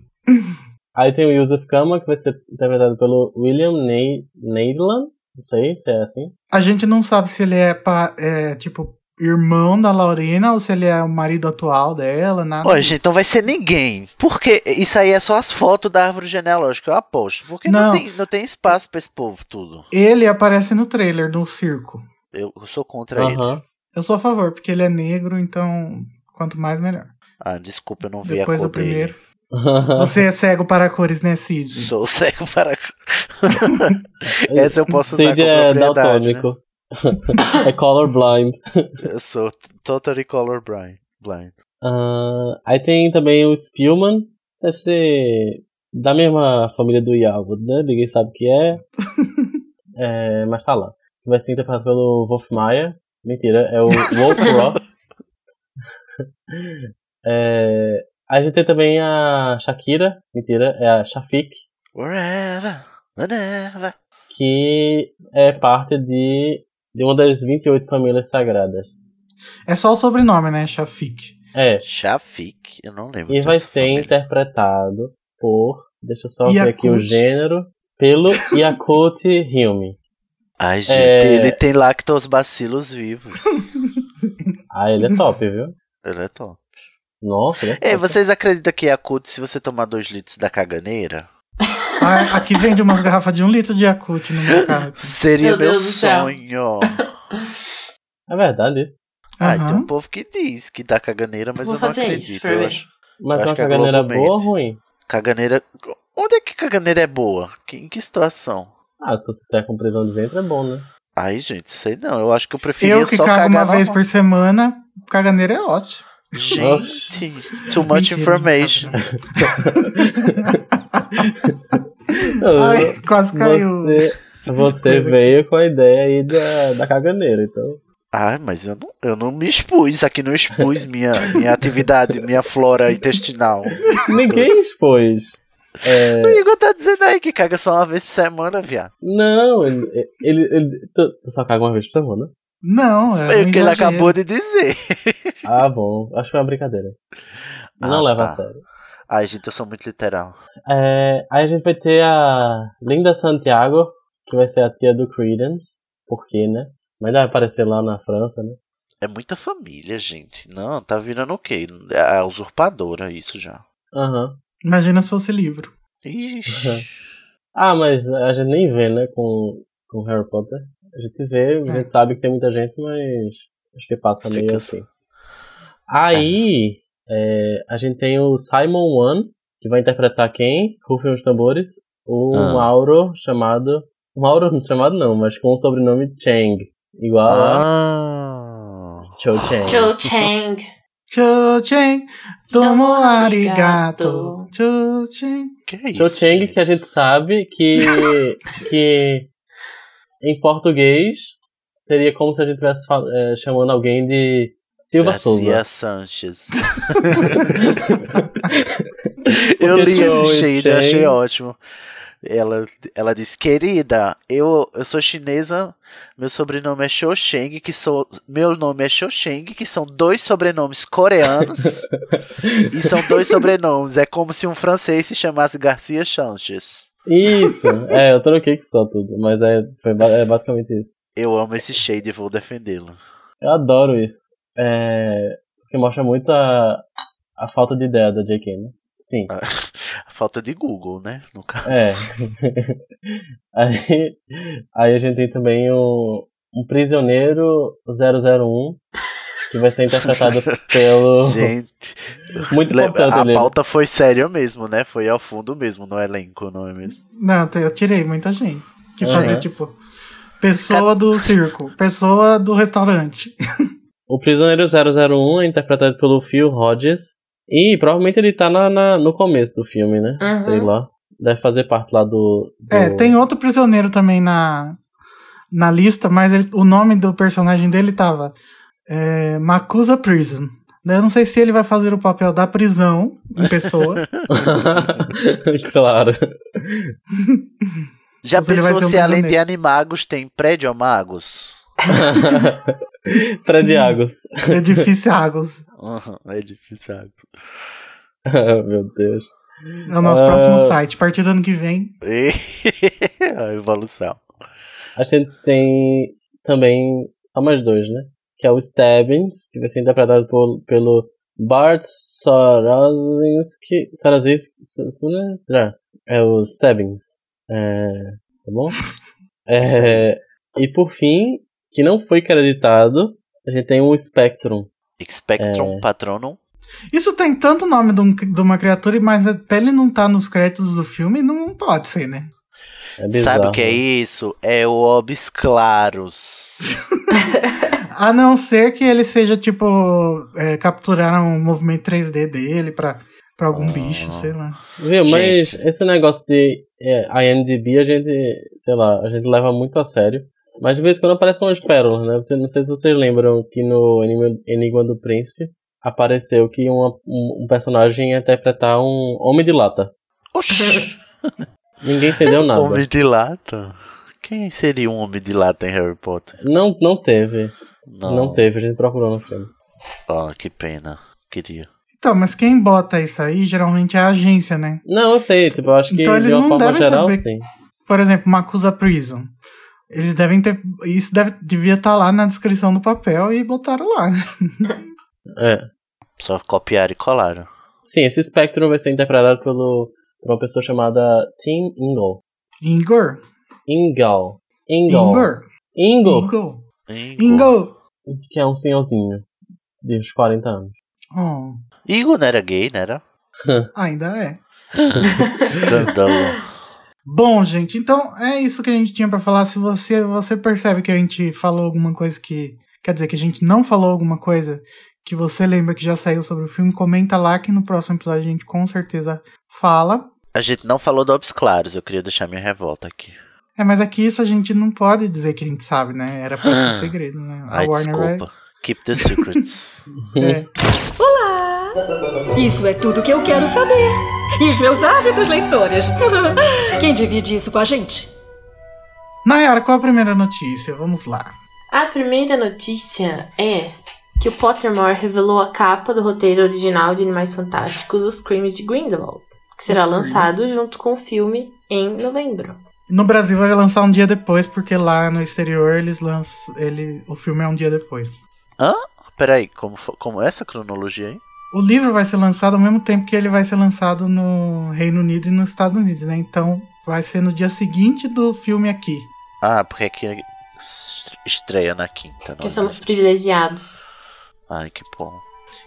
Aí tem o Yusuf Kama, que vai ser interpretado pelo William Ne- Neidland. Não sei se é assim. A gente não sabe se ele é, pa- é, tipo, irmão da Laurina ou se ele é o marido atual dela, nada. Olha, gente, não vai ser ninguém. Porque isso aí é só as fotos da árvore genealógica, eu aposto. Porque não, Não. tem, não tem espaço pra esse povo tudo. Ele aparece no trailer do circo. Eu, eu sou contra ele. Eu sou a favor, porque ele é negro, então quanto mais melhor. Ah, desculpa, eu não vi Depois a cor do primeiro. dele. [laughs] Você é cego para cores, né, Cid? Sou cego para. [laughs] Essa eu posso usar Cid com é propriedade, né? daltônico. [laughs] é colorblind. Eu sou totally colorblind. Blind. Ah, aí tem também o Spielman. Deve ser da mesma família do Yavud, né? Ninguém sabe o que é. é. Mas tá lá. Vai ser interpretado pelo Wolf Maia. Mentira, é o [laughs] Wolf Roth. [laughs] é, a gente tem também a Shakira. Mentira, é a Shafik. Wherever, whenever. Que é parte de, de uma das 28 famílias sagradas. É só o sobrenome, né, Shafik. É, Shafik, eu não lembro. E vai ser família. interpretado por. Deixa eu só ver aqui o Yakut. gênero. Pelo [laughs] Yakut Hilme. Ai, gente, É. ele tem lactobacilos vivos. [laughs] Ah, ele é top, viu? ele é top. Nossa, ele é top. Ei, vocês acreditam que Yakult, se você tomar 2 litros da caganeira, Ah, aqui vende umas garrafas de um litro de Yakut no mercado. seria Meu meu, sonho? É verdade isso. Ah, Aham. tem um povo que diz que dá caganeira, mas Vou eu não fazer acredito. isso eu acho. Mas Eu é uma a caganeira Globo boa ou ruim? Caganeira. Onde é que caganeira é boa? Em que situação? Ah, se você tá com prisão de ventre é bom, né? Ai, gente, sei não. Eu acho que eu preferia Eu que só cago cagar uma vez por semana, caganeira é ótimo. Gente, too much Mentira, information. [laughs] Ai, quase caiu. Você, você veio com a ideia aí da, da caganeira, então. Ai, mas eu não, eu não me expus aqui, não expus minha, minha atividade, minha flora intestinal. Ninguém expôs. É, O Igor tá dizendo aí que caga só uma vez por semana, viado. não, ele, ele, ele- tu, tu só caga uma vez por semana? Não, é Foi o que ele acabou de dizer. Ah, bom. Acho que foi uma brincadeira. Não Ah, leva tá. a sério. Ai, gente, eu sou muito literal. É, aí a gente vai ter a Linda Santiago, que vai ser a tia do Credence. Por quê, né? Mas vai aparecer lá na França, né? É muita família, gente. Não, tá virando o quê? É a usurpadora, isso já. Aham. Imagina se fosse livro. Ixi. Ah, mas a gente nem vê, né, com, com Harry Potter. A gente vê, a É. gente sabe que tem muita gente, mas acho que passa meio Fica- assim. Aí, é, a gente tem o Simon Wan, que vai interpretar quem? Rufem os tambores. O Ah. Mauro, chamado... Mauro chamado não, mas com o sobrenome Chang. Igual a Ah. Cho Chang. Joe Chang. Cho-chen, tomo arigato. arigato. Cho-chen. Que é isso? Que a gente sabe que, [laughs] que em português seria como se a gente estivesse fal- eh, chamando alguém de Silva Souza. Garcia Sanches. [laughs] eu li esse shade, eu Chang- achei ótimo. Ela, ela disse, querida, eu, eu sou chinesa, meu sobrenome é Cho Sheng, que sou, meu nome é Cho Sheng, que são dois sobrenomes coreanos, [laughs] e são dois sobrenomes, é como se um francês se chamasse Garcia Sanches. Isso, é, eu troquei que só tudo, mas é, foi, é basicamente isso. Eu amo esse shade e vou defendê-lo. Eu adoro isso. É, porque mostra muito a, a falta de ideia da JK, né? Sim. [laughs] A falta de Google, né, no caso. É. [laughs] aí, aí a gente tem também um, um prisioneiro 001, que vai ser interpretado [laughs] pelo. Gente, Muito importante a pauta foi séria mesmo, né? Foi ao fundo mesmo no elenco, não é mesmo? Não, eu tirei muita gente. Que Uhum. fazia, tipo, pessoa do circo, pessoa do restaurante. O prisioneiro 001 é interpretado pelo Phil Hodges. E provavelmente ele tá na, na- no começo do filme, né? Uhum. Sei lá. Deve fazer parte lá do. do- É, tem outro prisioneiro também na, na lista, mas ele- o nome do personagem dele tava é, Makusa Prison. Daí eu não sei se ele vai fazer o papel da prisão em pessoa. [laughs] claro. Já pensou se além de. Animagos tem Prédio [laughs] Magos? Prediagos. Edifício Agos. Uhum, é difícil. sabe? [laughs] Meu Deus. É o nosso Ah. próximo site. A partir do ano que vem. [laughs] a evolução. A gente tem também só mais dois, né? Que é o Stabbins, que vai ser interpretado por, pelo Bart Sarazinski. Sarazinski. Já. É o Stabbins. É, tá bom? [laughs] É, e por fim, que não foi creditado, a gente tem o Spectrum. Spectrum É. Patronum. Isso tem tanto nome de, um- de uma criatura, mas pra ele não tá nos créditos do filme, não pode ser, né? É bizarro. Sabe o que é isso? É o Obis Claros. [laughs] A não ser que ele seja, tipo, é, capturar um movimento 3D dele pra, pra algum Ah. bicho, sei lá. Viu, mas Gente. esse negócio de é, IMDB a gente, sei lá, a gente leva muito a sério. Mas de vez em quando aparecem umas pérolas, né? Você, não sei se vocês lembram que no Enigma, Enigma do Príncipe apareceu que uma- um, um personagem ia interpretar um homem de lata. Oxi! [laughs] Ninguém entendeu nada. Homem de lata? Quem seria um homem de lata em Harry Potter? Não, não teve. Não. Não teve, a gente procurou no filme. Ah, que pena. Queria. Então, mas quem bota isso aí geralmente é a agência, né? Não, eu sei, tipo, eu acho que Então de uma não forma geral, saber- sim. Por exemplo, Macusa Prison. Eles devem ter. Isso deve, devia estar lá na descrição do papel e botaram lá. [laughs] É. Só copiaram e colaram. Sim, esse Spectrum vai ser interpretado pelo, por uma pessoa chamada Tim Ingle. Ingor. Ingal. Ingor. Ingo. Ingor. Que é um senhorzinho. De uns 40 anos. Oh, Igor não era gay, não era? [laughs] ainda é. [laughs] Escândalo. Bom, gente, então é isso que a gente tinha pra falar. Se você, você percebe que a gente falou alguma coisa que. Quer dizer, que a gente não falou alguma coisa que você lembra que já saiu sobre o filme, comenta lá que no próximo episódio a gente com certeza fala. A gente não falou do Obs Claros, eu queria deixar minha revolta aqui. É, mas aqui isso a gente não pode dizer que a gente sabe, né? Era pra ser segredo, né? Ai, desculpa. Keep the secrets. vai. [laughs] É. Isso é tudo que eu quero saber. E os meus ávidos leitores. [laughs] Quem divide isso com a gente? Nayara, qual a primeira notícia? Vamos lá. A primeira notícia é que o Pottermore revelou a capa do roteiro original de Animais Fantásticos, Os Crimes de Grindelwald, que será Os lançado junto com o filme em novembro. No Brasil vai lançar um dia depois, porque lá no exterior eles lançam. Ele, o filme é um dia depois. Hã? Peraí, como, como é essa cronologia aí? O livro vai ser lançado ao mesmo tempo que ele vai ser lançado no Reino Unido e nos Estados Unidos, né? Então vai ser no dia seguinte do filme aqui. Ah, porque aqui estreia na quinta, não Porque somos privilegiados. Ai, que bom.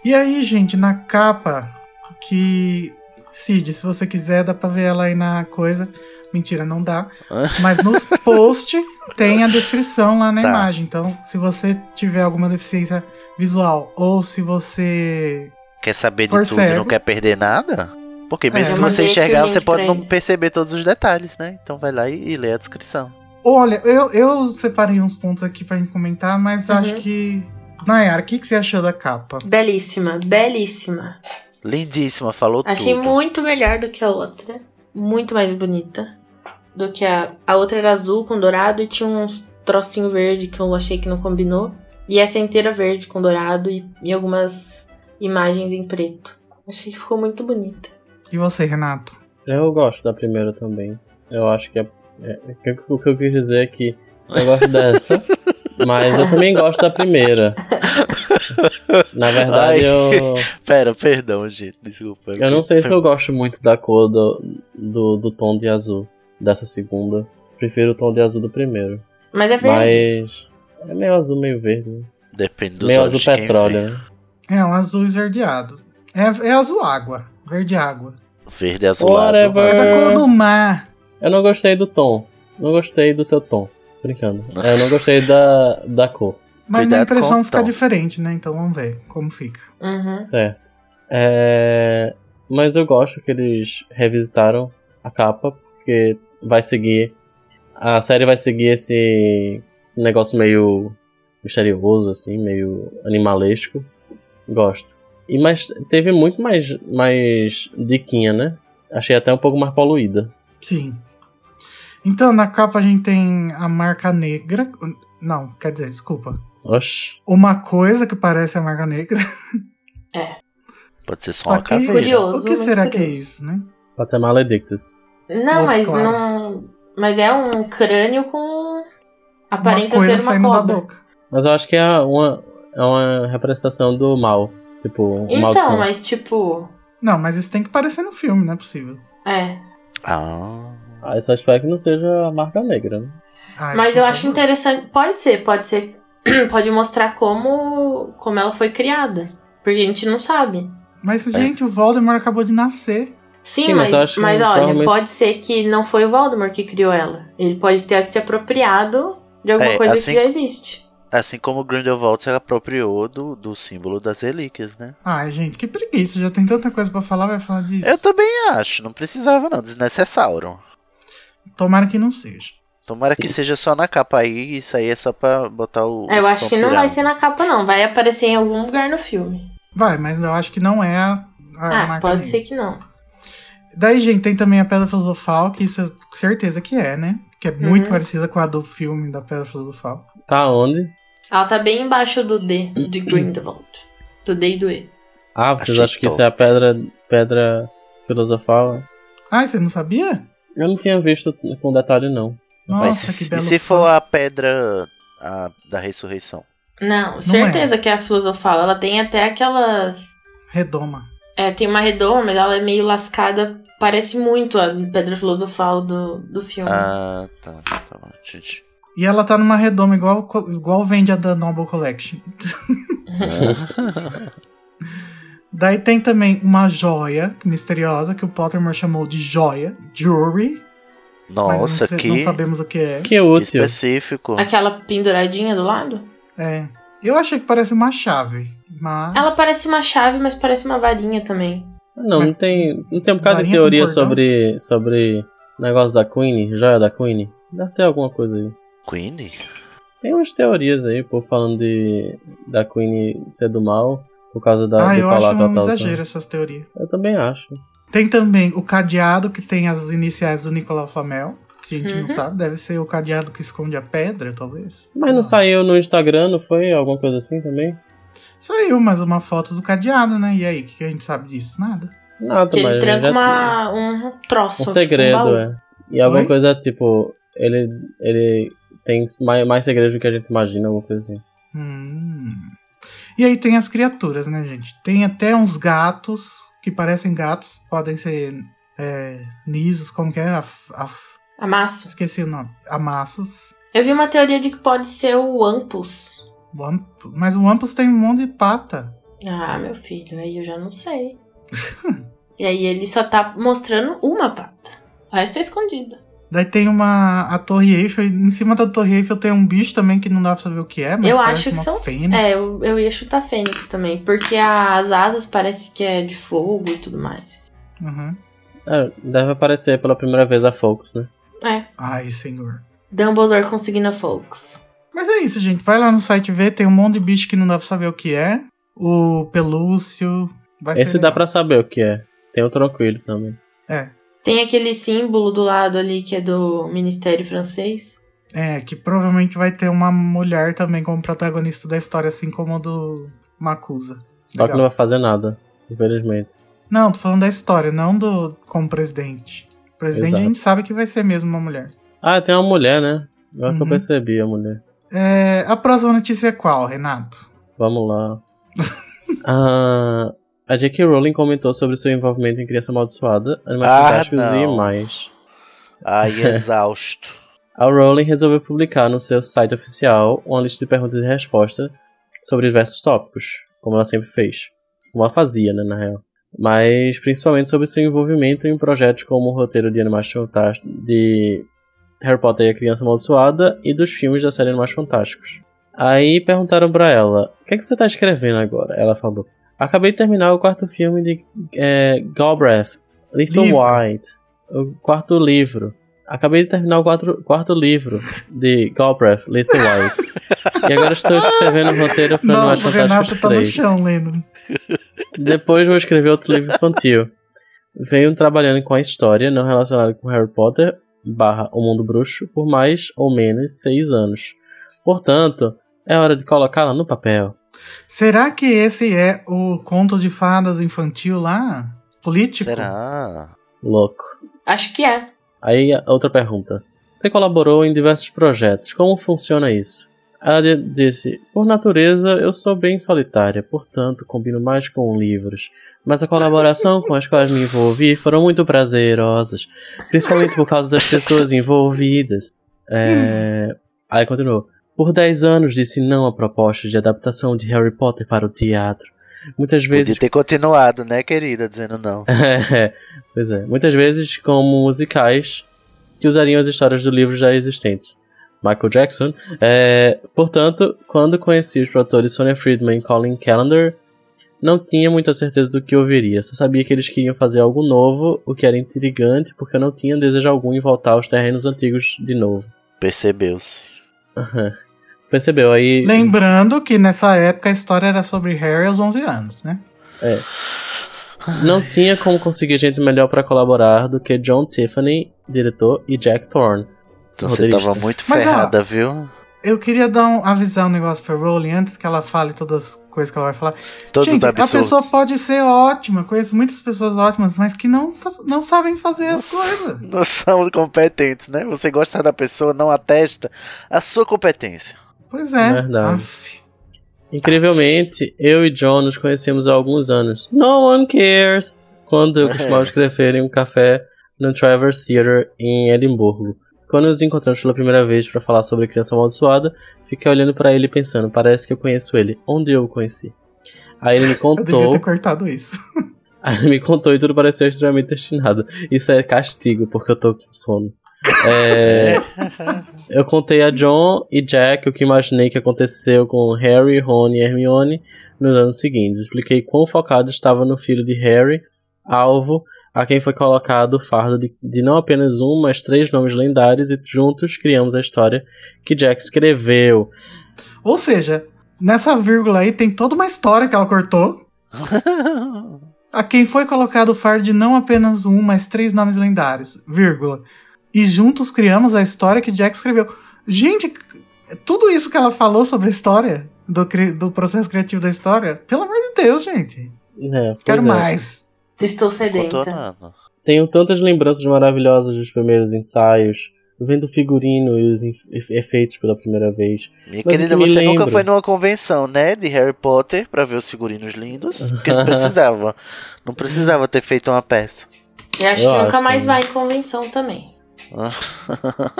E aí, gente, na capa que. Cid, se você quiser, dá pra ver ela aí na coisa. Mentira, não dá. [laughs] Mas nos post tem a descrição lá na Tá. imagem. Então, se você tiver alguma deficiência visual ou se você. Quer saber de For tudo e não quer perder nada? Porque mesmo É, que você enxergar, o você pode não perceber todos os detalhes, né? Então vai lá e, e lê a descrição. Olha, eu, eu separei uns pontos aqui pra gente comentar, mas Uhum. acho que. Nayara, o que, que você achou da capa? Belíssima, belíssima. Lindíssima, falou Achei tudo. muito melhor do que a outra. Muito mais bonita. Do que a. A outra era azul com dourado e tinha uns trocinho verde que eu achei que não combinou. E essa é inteira verde com dourado e, e algumas imagens em preto. Achei que ficou muito bonita. E você, Renato? Eu gosto da primeira também. Eu acho que é, é- é- o que eu quis dizer é que eu gosto dessa, [laughs] mas eu também gosto da primeira. Na verdade, Ai. eu, [laughs] Pera, perdão, gente, desculpa. eu não sei se eu gosto muito da cor do, do, do tom de azul dessa segunda. Prefiro o tom de azul do primeiro. Mas é verde. Mas é meio azul, meio verde. Depende dos Meio olhos azul de quem petróleo. vê. É um azul esverdeado. É, é azul água. Verde água. Verde azulado. Whatever. É da cor do mar. Eu não gostei do tom. Não gostei do seu tom. Brincando. É, Eu não gostei da, da cor. Mas Cuidado na impressão com o fica tom. diferente, né? Então vamos ver como fica. Uhum. Certo. É, Mas eu gosto que eles revisitaram a capa, porque vai seguir. A série vai seguir esse negócio meio misterioso, assim, meio animalesco. Gosto. E mas teve muito mais, mais diquinha, né? Achei até um pouco mais poluída. Sim. Então, na capa a gente tem a marca negra. Não, quer dizer, desculpa. Oxi. Uma coisa que parece a marca negra. Pode ser só, Só uma que- caveira. Curioso. o que será que é curioso. isso, né? Pode ser Maledictus. Não, Outros mas claros. não. Mas é um crânio com. Uma Aparenta coisa ser uma saindo da cobra. boca. Mas eu acho que é uma, é uma representação do mal. Tipo, o mal Então, mas tipo. Não, mas isso tem que parecer no filme, não é possível. É. Ah, Ah, eu só espero que não seja a marca negra, né? Ai, Mas eu acho favor. interessante. Pode ser, pode ser. [clears throat] pode mostrar como. como ela foi criada. Porque a gente não sabe. Mas, gente, o Voldemort acabou de nascer. Sim, Sim, mas mas, mas olha, provavelmente- pode ser que não foi o Voldemort que criou ela. Ele pode ter se apropriado de alguma É, coisa assim- que já existe. Assim como o Grindelwald se apropriou do, do símbolo das relíquias, né? Ai, gente, que preguiça. Já tem tanta coisa pra falar, vai falar disso. Eu também acho, não precisava não, desnecessário. Tomara que não seja. Tomara que seja só na capa aí, isso aí é só pra botar o. É, eu acho que não vai ser na capa, não. Vai aparecer em algum lugar no filme. Vai, mas eu acho que não é a, a ah, marca pode negra. ser que não. Daí, gente, tem também a Pedra Filosofal, que isso eu tenho certeza que é, né? Que é muito Uhum. parecida com a do filme da Pedra Filosofal. Tá onde? Ela tá bem embaixo do D de Grindelwald. Do D e do E. Ah, vocês Achei acham que top. isso é a pedra, pedra filosofal? Ai, você não sabia? Eu não tinha visto com detalhe, não. Nossa, Mas que e belo se fã. for a pedra a- da ressurreição? Não, certeza que é a filosofal. Ela tem até aquelas. Redoma. É, tem uma redoma, mas ela é meio lascada. Parece muito a pedra filosofal do, do filme. Ah, tá, tá bom. Gente. E ela tá numa redoma igual, igual vende a da Noble Collection. [laughs] Daí tem também uma joia misteriosa que o Pottermore chamou de joia, jewelry. mas Nossa, não, sei- que, não sabemos o que é. Que útil. específico. Aquela penduradinha do lado? É. Eu achei que parece uma chave, mas. Ela parece uma chave, mas parece uma varinha também. Não, Mas- não tem, não tem um bocado de teoria sobre, sobre negócio da Queen, joia da Queen. Deve ter alguma coisa aí. Queen? Tem umas teorias aí, pô, falando de da Queen ser do mal por causa da, ah, eu acho um atual. exagero essas teorias. Eu também acho. Tem também o cadeado que tem as iniciais do Nicolau Flamel, que a gente não Uhum. sabe. Deve ser o cadeado que esconde a pedra, talvez. Mas não saiu no Instagram, não foi? Alguma coisa assim também? Saiu mais uma foto do cadeado, né? E aí, o que a gente sabe disso? Nada. Nada, Que ele mas tranca já- uma, um troço. um tipo segredo, baú. é. E alguma Oi? coisa tipo, ele, ele tem mais, mais segredos do que a gente imagina, alguma coisa assim. Hum. E aí tem as criaturas, né, gente? Tem até uns gatos que parecem gatos, podem ser é, nisos, como que é? A, a- Amasso. esqueci o nome. Amassos. Eu vi uma teoria de que pode ser o Ampus. Wamp- Mas o Wampus tem um monte de pata. Ah, meu filho, aí eu já não sei. [laughs] e aí ele só tá mostrando uma pata. O resto é escondido. Daí tem uma. A Torre Eiffel. e Em cima da Torre Eiffel tem um bicho também que não dá pra saber o que é. Mas eu parece acho que uma são. fênix. É, eu, eu ia chutar Fênix também. Porque as asas parece que é de fogo e tudo mais. Uhum. É, deve aparecer pela primeira vez a Fox, né? É. Ai, senhor. Dumbledore conseguindo a Folks. Mas é isso, gente. Vai lá no site ver. Tem um monte de bicho que não dá pra saber o que é. O Pelúcio. Vai Esse ser dá pra saber o que é. Tem o Tranquilo também. É. Tem aquele símbolo do lado ali que é do Ministério Francês. É, que provavelmente vai ter uma mulher também como protagonista da história, assim como a do Macusa. Só que Legal. não vai fazer nada, infelizmente. Não, tô falando da história, não do como presidente. O presidente Exato. a gente sabe que vai ser mesmo uma mulher. Ah, tem uma mulher, né? Agora que eu Uhum. percebi a mulher. É, a próxima notícia é qual, Renato? Vamos lá. [laughs] Ah, a J.K. Rowling comentou sobre seu envolvimento em Criança Amaldiçoada, Animais Ah, Fantásticos e não. mais. Ai, [laughs] exausto. A Rowling resolveu publicar no seu site oficial uma lista de perguntas e respostas sobre diversos tópicos, como ela sempre fez. Como ela fazia, né, na real. Mas principalmente sobre seu envolvimento em projetos como o roteiro de Animais Fantásticos, de Harry Potter e a Criança Amaldiçoada e dos filmes da série Animais Fantásticos. Aí perguntaram pra ela: O que, é que você tá escrevendo agora? Ela falou: Acabei de terminar o quarto filme de é, Galbraith, Little Livro. White, o quarto livro. Acabei de terminar o quarto, quarto livro de Galbraith, Little White. e agora estou escrevendo o roteiro para Nossa, o Renato Fantásticos tá no 3. chão lendo. Depois vou escrever outro livro infantil. Venho trabalhando com a história não relacionada com Harry Potter barra O Mundo Bruxo por mais ou menos seis anos. Portanto, é hora de colocá-la no papel. Será que esse é o conto de fadas infantil lá? Político? Será? Louco. Acho que é. Aí, a outra pergunta. Você colaborou em diversos projetos. Como funciona isso? Ela di- disse: Por natureza, eu sou bem solitária, portanto, combino mais com livros. Mas a colaboração com as quais me envolvi foram muito prazerosas, principalmente por causa das pessoas envolvidas. É... Aí continuou. Por 10 anos disse não a proposta de adaptação de Harry Potter para o teatro. Muitas vezes Podia ter continuado, né, querida? Dizendo não. [laughs] é, pois é. Muitas vezes como musicais que usariam as histórias do livro já existentes. Michael Jackson. É, portanto, quando conheci os produtores Sonia Friedman e Colin Callender, não tinha muita certeza do que ouviria. Só sabia que eles queriam fazer algo novo, o que era intrigante, porque eu não tinha desejo algum em voltar aos terrenos antigos de novo. Percebeu-se. Aham. Percebeu? Aí. Lembrando que nessa época a história era sobre Harry aos 11 anos, né? Não tinha como conseguir gente melhor pra colaborar do que John Tiffany, diretor, e Jack Thorne. Então você tava muito Mas, ó, ferrada, viu? Eu queria dar um, avisar um negócio pra Rowling antes que ela fale todas as coisas que ela vai falar. Todos Gente, os a pessoa pode ser ótima, conheço muitas pessoas ótimas, mas que não, não sabem fazer as coisas. Não são competentes, né? Você gosta da pessoa, não atesta a sua competência. Pois é. Verdade. Aff. Incrivelmente, eu e John nos conhecemos há alguns anos. No one cares! Quando eu costumava [laughs] escrever em um café no Travers Theatre em Edimburgo. Quando nos encontramos pela primeira vez para falar sobre Criança Amaldiçoada, fiquei olhando para ele e pensando, parece que eu conheço ele. Onde eu o conheci? Aí ele me [laughs] Eu devia contou. ter cortado isso. [laughs] Aí ele me contou e tudo pareceu extremamente destinado. Isso é castigo, porque eu tô com sono. É, eu contei a John e Jack o que imaginei que aconteceu com Harry, Ron e Hermione nos anos seguintes. Expliquei quão focado estava no filho de Harry, alvo, a quem foi colocado o fardo de, de não apenas um, mas três nomes lendários e juntos criamos a história que Jack escreveu. Ou seja, nessa vírgula aí tem toda uma história que ela cortou. [laughs] A quem foi colocado o fardo de não apenas um, mas três nomes lendários, vírgula. E juntos criamos a história que Jack escreveu. Gente, tudo isso que ela falou sobre a história, do, do processo criativo da história, pelo amor de Deus, gente. É, Quero é. mais. Estou sedenta. Tenho tantas lembranças maravilhosas dos primeiros ensaios, vendo o figurino e os efeitos pela primeira vez. Minha Mas querida, você nunca foi numa convenção, né? De Harry Potter pra ver os figurinos lindos. Porque não [laughs] precisava. Não precisava ter feito uma peça. E acho Eu que nunca acho, mais né? vai em convenção também.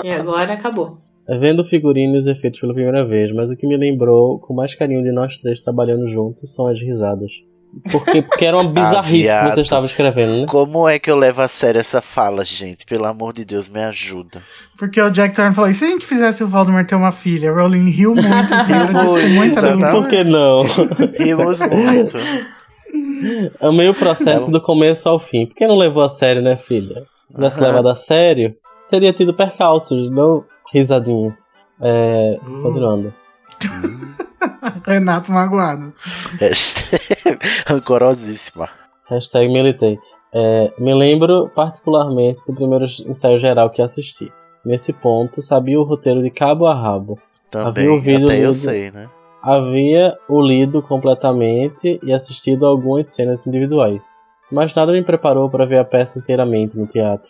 E agora acabou. Vendo o figurino e os efeitos pela primeira vez, mas o que me lembrou com mais carinho de nós três trabalhando juntos são as risadas. Porque, porque era uma [laughs] bizarrice que Ah, viado. você estava escrevendo, né? Como é que eu levo a sério essa fala, gente? Pelo amor de Deus, me ajuda. Porque o Jack Thorne falou: e se a gente fizesse o Voldemort ter uma filha? Rowling riu muito, riu [laughs] com muita Exatamente. alegria. Por que não? [laughs] Rimos muito. Amei o processo do começo ao fim. Por que não levou a sério, né, filha? Se tivesse Aham. levado a sério, teria tido percalços, não risadinhas. É, Uh. Continuando. [laughs] Renato magoado. Hashtag [laughs] Rancorosíssima. Hashtag militei. É, me lembro particularmente do primeiro ensaio geral que assisti. Nesse ponto, sabia o roteiro de cabo a rabo. Havia Também, ouvido até eu lido. sei, né? Havia o lido completamente e assistido a algumas cenas individuais. Mas nada me preparou para ver a peça inteiramente no teatro.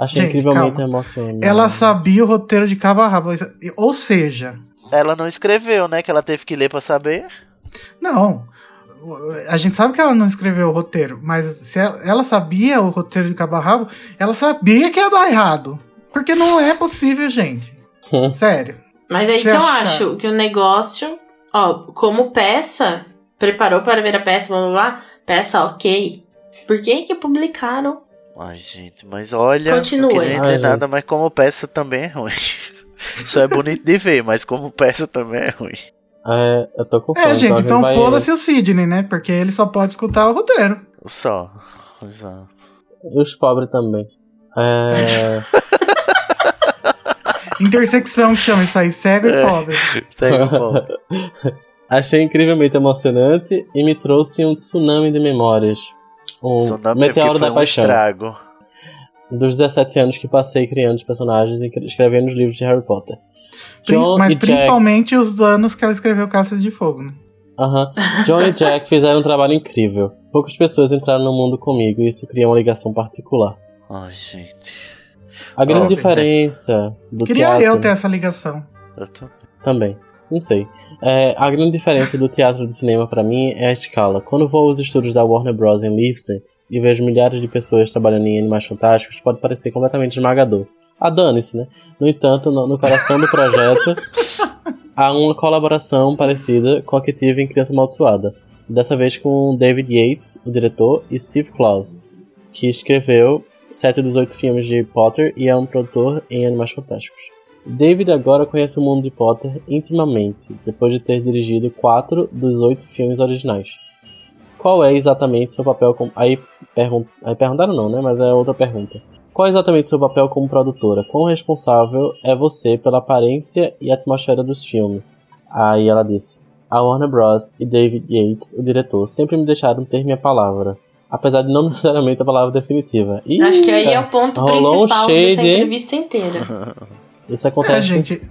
Achei Gente, incrivelmente calma. emocionante. Ela sabia o roteiro de cabo a rabo. Ou seja, Ela não escreveu, né? Que ela teve que ler pra saber. não. A gente sabe que ela não escreveu o roteiro, mas se ela, ela sabia o roteiro de cabo a rabo, ela sabia que ia dar errado. Porque não é possível, gente. Sério. Mas aí Você que eu acha- acho que o negócio, ó, como peça, preparou para ver a peça, blá blá blá, peça ok. Por que que publicaram? Ai, gente, mas olha. Continua. Não queria Ai, dizer gente. nada, mas como peça também é ruim. [laughs] Só é bonito de ver, mas como peça também é ruim. É, eu tô com É, gente, a então vai- foda-se o Sidney, né? Porque ele só pode escutar o roteiro. Só. Exato. E os pobres também. É, [laughs] Intersecção que chama isso aí, cego e É. pobre. Segue o ponto. achei incrivelmente emocionante e me trouxe um tsunami de memórias. Um Tsunami é meteoro foi da um paixão. estrago. Dos 17 anos que passei criando os personagens e escrevendo os livros de Harry Potter. John Mas e Jack principalmente os anos que ela escreveu Cálices de Fogo, né? Aham. John e Jack fizeram um trabalho incrível. Poucas pessoas entraram no mundo comigo e isso cria uma ligação particular. Ai, gente. A grande Ó, diferença do Queria teatro eu ter essa ligação. Eu tô... também. Não sei. É, a grande diferença do teatro do cinema pra mim é a escala. Quando vou aos estúdios da Warner Bros. em Leavesden e vejo milhares de pessoas trabalhando em Animais Fantásticos, pode parecer completamente esmagador. Ah, dane-se, né? No entanto, no, no coração do projeto há uma colaboração parecida com a que tive em Criança Amaldiçoada. Dessa vez com David Yates, o diretor, e Steve Klaus, que escreveu sete dos oito filmes de Potter e é um produtor em Animais Fantásticos. David agora conhece o mundo de Potter intimamente, depois de ter dirigido quatro dos oito filmes originais. Qual é exatamente seu papel como. Aí, pergun... Aí perguntaram não, né? Mas é outra pergunta. Qual é exatamente seu papel como produtora? Quão responsável é você pela aparência e atmosfera dos filmes? Aí ela disse: A Warner Bros. e David Yates, o diretor, sempre me deixaram ter minha palavra. Apesar de não [laughs] necessariamente a palavra definitiva. Ih, Acho que aí é o ponto rolou um principal shade, dessa entrevista inteira. [laughs] Isso É, acontece. gente.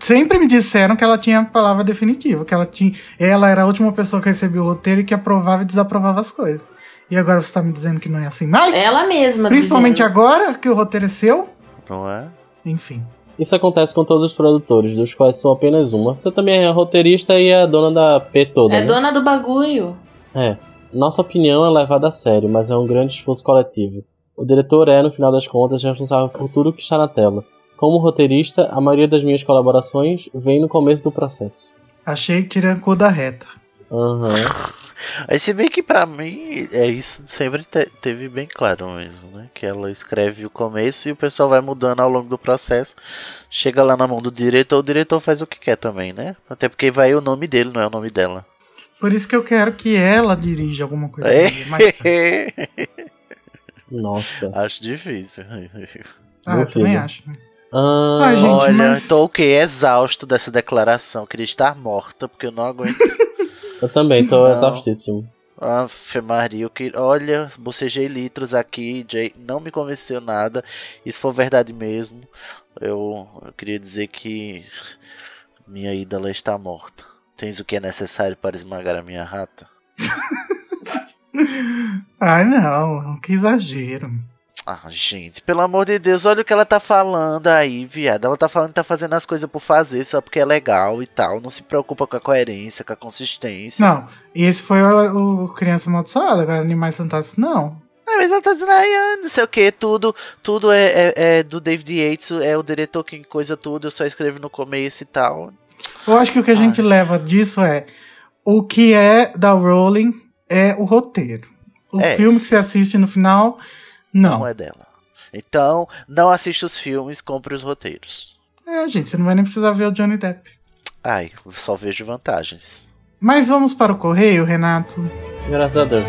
Sempre me disseram que ela tinha a palavra definitiva, que ela tinha. Ela era a última pessoa que recebia o roteiro e que aprovava e desaprovava as coisas. E agora você tá me dizendo que não é assim mais? Ela mesma Principalmente dizendo. agora que o roteiro é seu? Não é? Enfim. Isso acontece com todos os produtores, dos quais sou apenas uma. Você também é roteirista e é dona da P toda. É né? dona do bagulho. É. Nossa opinião é levada a sério, mas é um grande esforço coletivo. O diretor é, no final das contas, responsável por tudo que está na tela. Como roteirista, a maioria das minhas colaborações vem no começo do processo. Achei tirando cu da reta. Aham. Aí se bem que pra mim, é isso sempre te- teve bem claro mesmo, né? Que ela escreve o começo e o pessoal vai mudando ao longo do processo. Chega lá na mão do diretor, o diretor faz o que quer também, né? Até porque vai o nome dele, não é o nome dela. Por isso que eu quero que ela dirija alguma coisa. É. tarde. [laughs] Nossa. Acho difícil. [laughs] Ah, eu também acho. Ah, Ah, gente, Olha, mas- tô o quê? Exausto dessa declaração. Queria estar morta, porque eu não aguento. [laughs] eu também tô Não. exaustíssimo. Ave Maria, eu que... olha, bocejei litros aqui, Jay, não me convenceu nada. E se for verdade mesmo, eu, eu queria dizer que minha ídola está morta. Tens o que é necessário para esmagar a minha rata? [laughs] Ai, não, que exagero. Ah, gente, pelo amor de Deus, olha o que ela tá falando aí, viado. Ela tá falando que tá fazendo as coisas por fazer, só porque é legal e tal. Não se preocupa com a coerência, com a consistência. Não, e esse foi o, o Criança Amaldiçoada, agora Animais Fantásticos, não. Ah, mas ela tá dizendo, ai, ah, não sei o que, tudo, tudo é, é- é do David Yates, é o diretor que coisa tudo, eu só escrevo no começo e tal. Eu acho que o que a gente leva disso é o que é da Rowling é o roteiro. O É, filme isso. que você assiste no final, não. Não é dela. Então, não assiste os filmes, compre os roteiros. É, gente, você não vai nem precisar ver o Johnny Depp. Ai, só vejo vantagens. Mas vamos para o correio, Renato. Graças a Deus.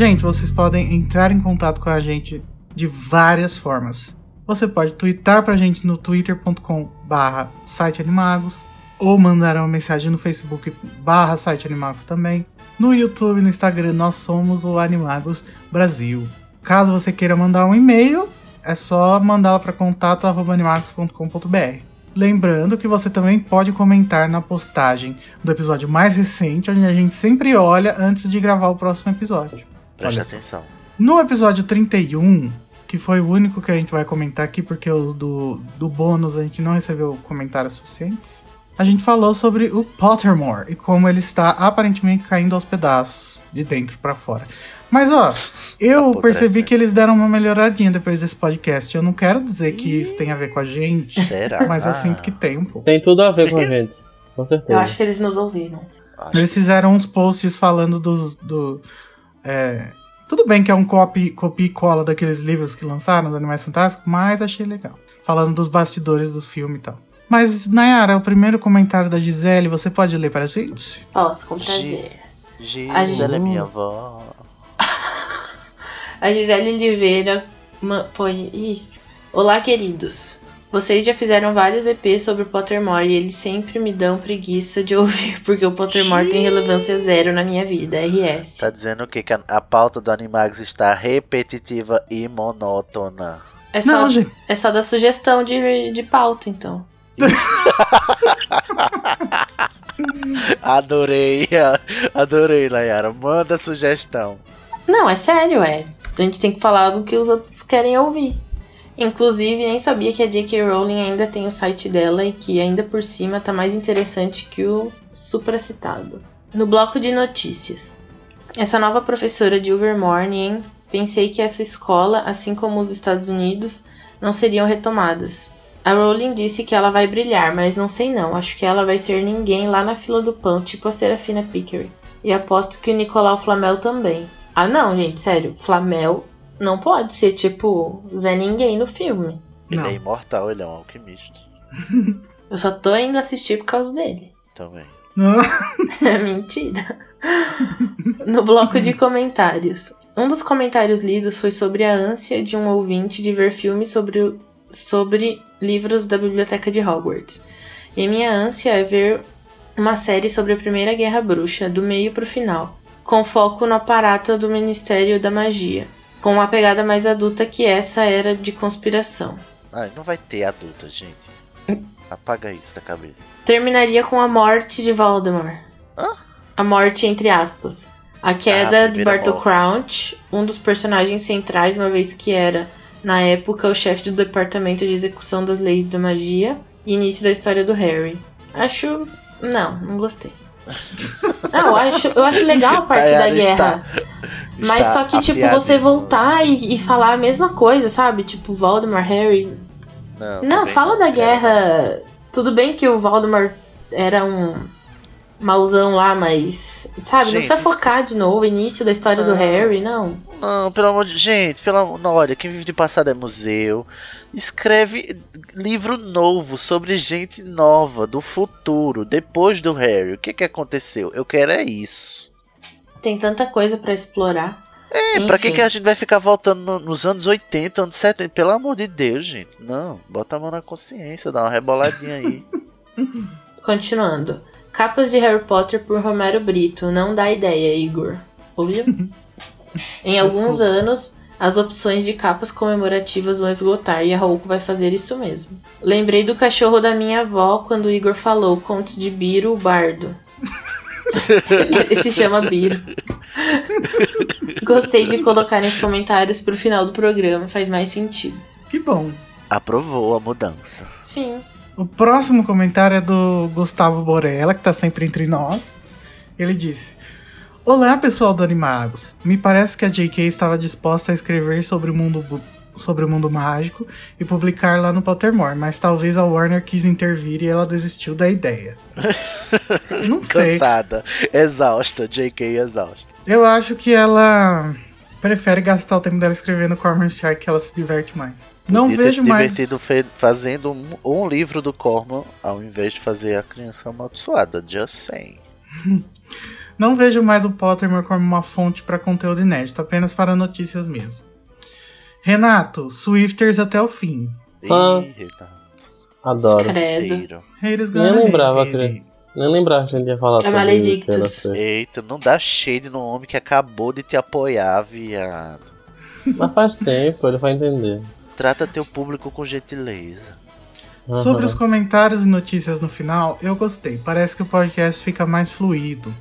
Gente, vocês podem entrar em contato com a gente de várias formas. Você pode twittar pra gente no twitter.com barra siteanimagos ou mandar uma mensagem no facebook barra siteanimagos também. No YouTube e no Instagram nós somos o Animagos Brasil. Caso você queira mandar um e-mail, é só mandá-la para contato@animagos.com.br. Lembrando que você também pode comentar na postagem do episódio mais recente, onde a gente sempre olha antes de gravar o próximo episódio. Preste Olha só. atenção. No episódio 31, que foi o único que a gente vai comentar aqui, porque os do, do bônus a gente não recebeu comentários suficientes, a gente falou sobre o Pottermore e como ele está aparentemente caindo aos pedaços, de dentro pra fora. Mas ó, [laughs] eu percebi que eles deram uma melhoradinha depois desse podcast. Eu não quero dizer que isso tem a ver com a gente, Será? [laughs] mas eu sinto que tem um pouco. Tem tudo a ver com a gente. Com Eu certeza. acho que eles nos ouviram. acho Eles fizeram uns posts falando dos. Do, é, tudo bem que é um copy, copy e cola daqueles livros que lançaram do Animais Fantásticos, mas achei legal. Falando dos bastidores do filme e tal. Mas, Nayara, o primeiro comentário da Gisele, você pode ler para a gente? Posso, com prazer. A Gisele é minha [laughs] avó. A Gisele Oliveira põe. Ih. Olá, queridos. Vocês já fizeram vários EPs sobre o Pottermore e eles sempre me dão preguiça de [laughs] ouvir, porque o Pottermore tem relevância zero na minha vida. RS. Tá dizendo o quê? Que a, a pauta do Animags está repetitiva e monótona. É só, Não, gente. é só da sugestão de, de pauta, então. [laughs] Adorei, adorei, Layara. Manda sugestão. Não, é sério, é. A gente tem que falar do que os outros querem ouvir. Inclusive, nem sabia que a J.K. Rowling ainda tem o site dela e que ainda por cima tá mais interessante que o supracitado. No bloco de notícias. Essa nova professora de Overmorning, hein? Pensei que essa escola, assim como os Estados Unidos, não seriam retomadas. A Rowling disse que ela vai brilhar, mas não sei não. Acho que ela vai ser ninguém lá na fila do pão, tipo a Serafina Pickery. E aposto que o Nicolau Flamel também. Ah não, gente, sério. Flamel não pode ser tipo Zé Ninguém no filme. Ele Não. é imortal, ele é um alquimista. Eu só tô indo assistir por causa dele. Também. Não. [laughs] É mentira. No bloco de comentários. Um dos comentários lidos foi sobre a ânsia de um ouvinte de ver filmes sobre, sobre livros da biblioteca de Hogwarts. E minha ânsia é ver uma série sobre a Primeira Guerra Bruxa, do meio pro final, com foco no aparato do Ministério da Magia, com uma pegada mais adulta que essa era de conspiração. Ai, não vai ter adulta, gente. Apaga isso da cabeça. Terminaria com a morte de Voldemort. Hã? A morte entre aspas. A queda Ah, de primeira Bartol morte. Crouch, um dos personagens centrais, uma vez que era, na época, o chefe do departamento de execução das leis da magia, e início da história do Harry. Acho. Não, não gostei. Não, eu acho, eu acho legal a parte da guerra. está- Mas está só que, tipo, você voltar e, e falar a mesma coisa, sabe? Tipo, Voldemort, Harry. Não, Não, fala da guerra. Tudo bem que o Voldemort era um mauzão lá, mas. Sabe? não Gente, precisa isso- focar de novo, início da história do Não. Harry, não. Não, pelo amor de gente, pelo amor, não, olha, quem vive de passado é museu. Escreve livro novo sobre gente nova do futuro, depois do Harry. O que que aconteceu? Eu quero é isso. Tem tanta coisa pra explorar. É, pra que Enfim. que a gente vai ficar voltando no- nos anos 80, anos 70? Pelo amor de Deus, gente. Não, bota a mão na consciência, dá uma reboladinha aí. [laughs] Continuando. Capas de Harry Potter por Romero Brito. Não dá ideia, Igor. Ouviu? [laughs] em alguns Desculpa. anos, as opções de capas comemorativas vão esgotar e a Rouco vai fazer isso mesmo. Lembrei do cachorro da minha avó quando o Igor falou Contos de Biro, o Bardo. [laughs] Ele se chama Biro. Gostei de colocar nos comentários pro final do programa, faz mais sentido. Que bom. Aprovou a mudança. Sim. O próximo comentário é do Gustavo Borella, que tá sempre entre nós. Ele disse: Olá, pessoal do Animagos. Me parece que a JK estava disposta a escrever sobre o mundo, sobre o mundo mágico e publicar lá no Pottermore, mas talvez a Warner quis intervir e ela desistiu da ideia. [laughs] Não sei. Cansada, exausta, JK exausta. Eu acho que ela prefere gastar o tempo dela escrevendo Cormoran Strike, que ela se diverte mais. Não Podia ter vejo se mais. divertido fazendo um, um livro do Corman ao invés de fazer a criança amaldiçoada. Just saying. [laughs] Não vejo mais o Pottermore como uma fonte para conteúdo inédito, apenas para notícias mesmo. Renato, Swifters até o fim. Ah. Ih, Renato. Adoro. Credo. Nem lembrava, acredito. Nem lembrava que a gente ia falar É sobre Maledictus. Eita, não dá shade no homem que acabou de te apoiar, viado. Mas faz tempo, ele vai entender. Trata teu público com gentileza. Sobre Aham. os comentários e notícias no final, eu gostei. Parece que o podcast fica mais fluido.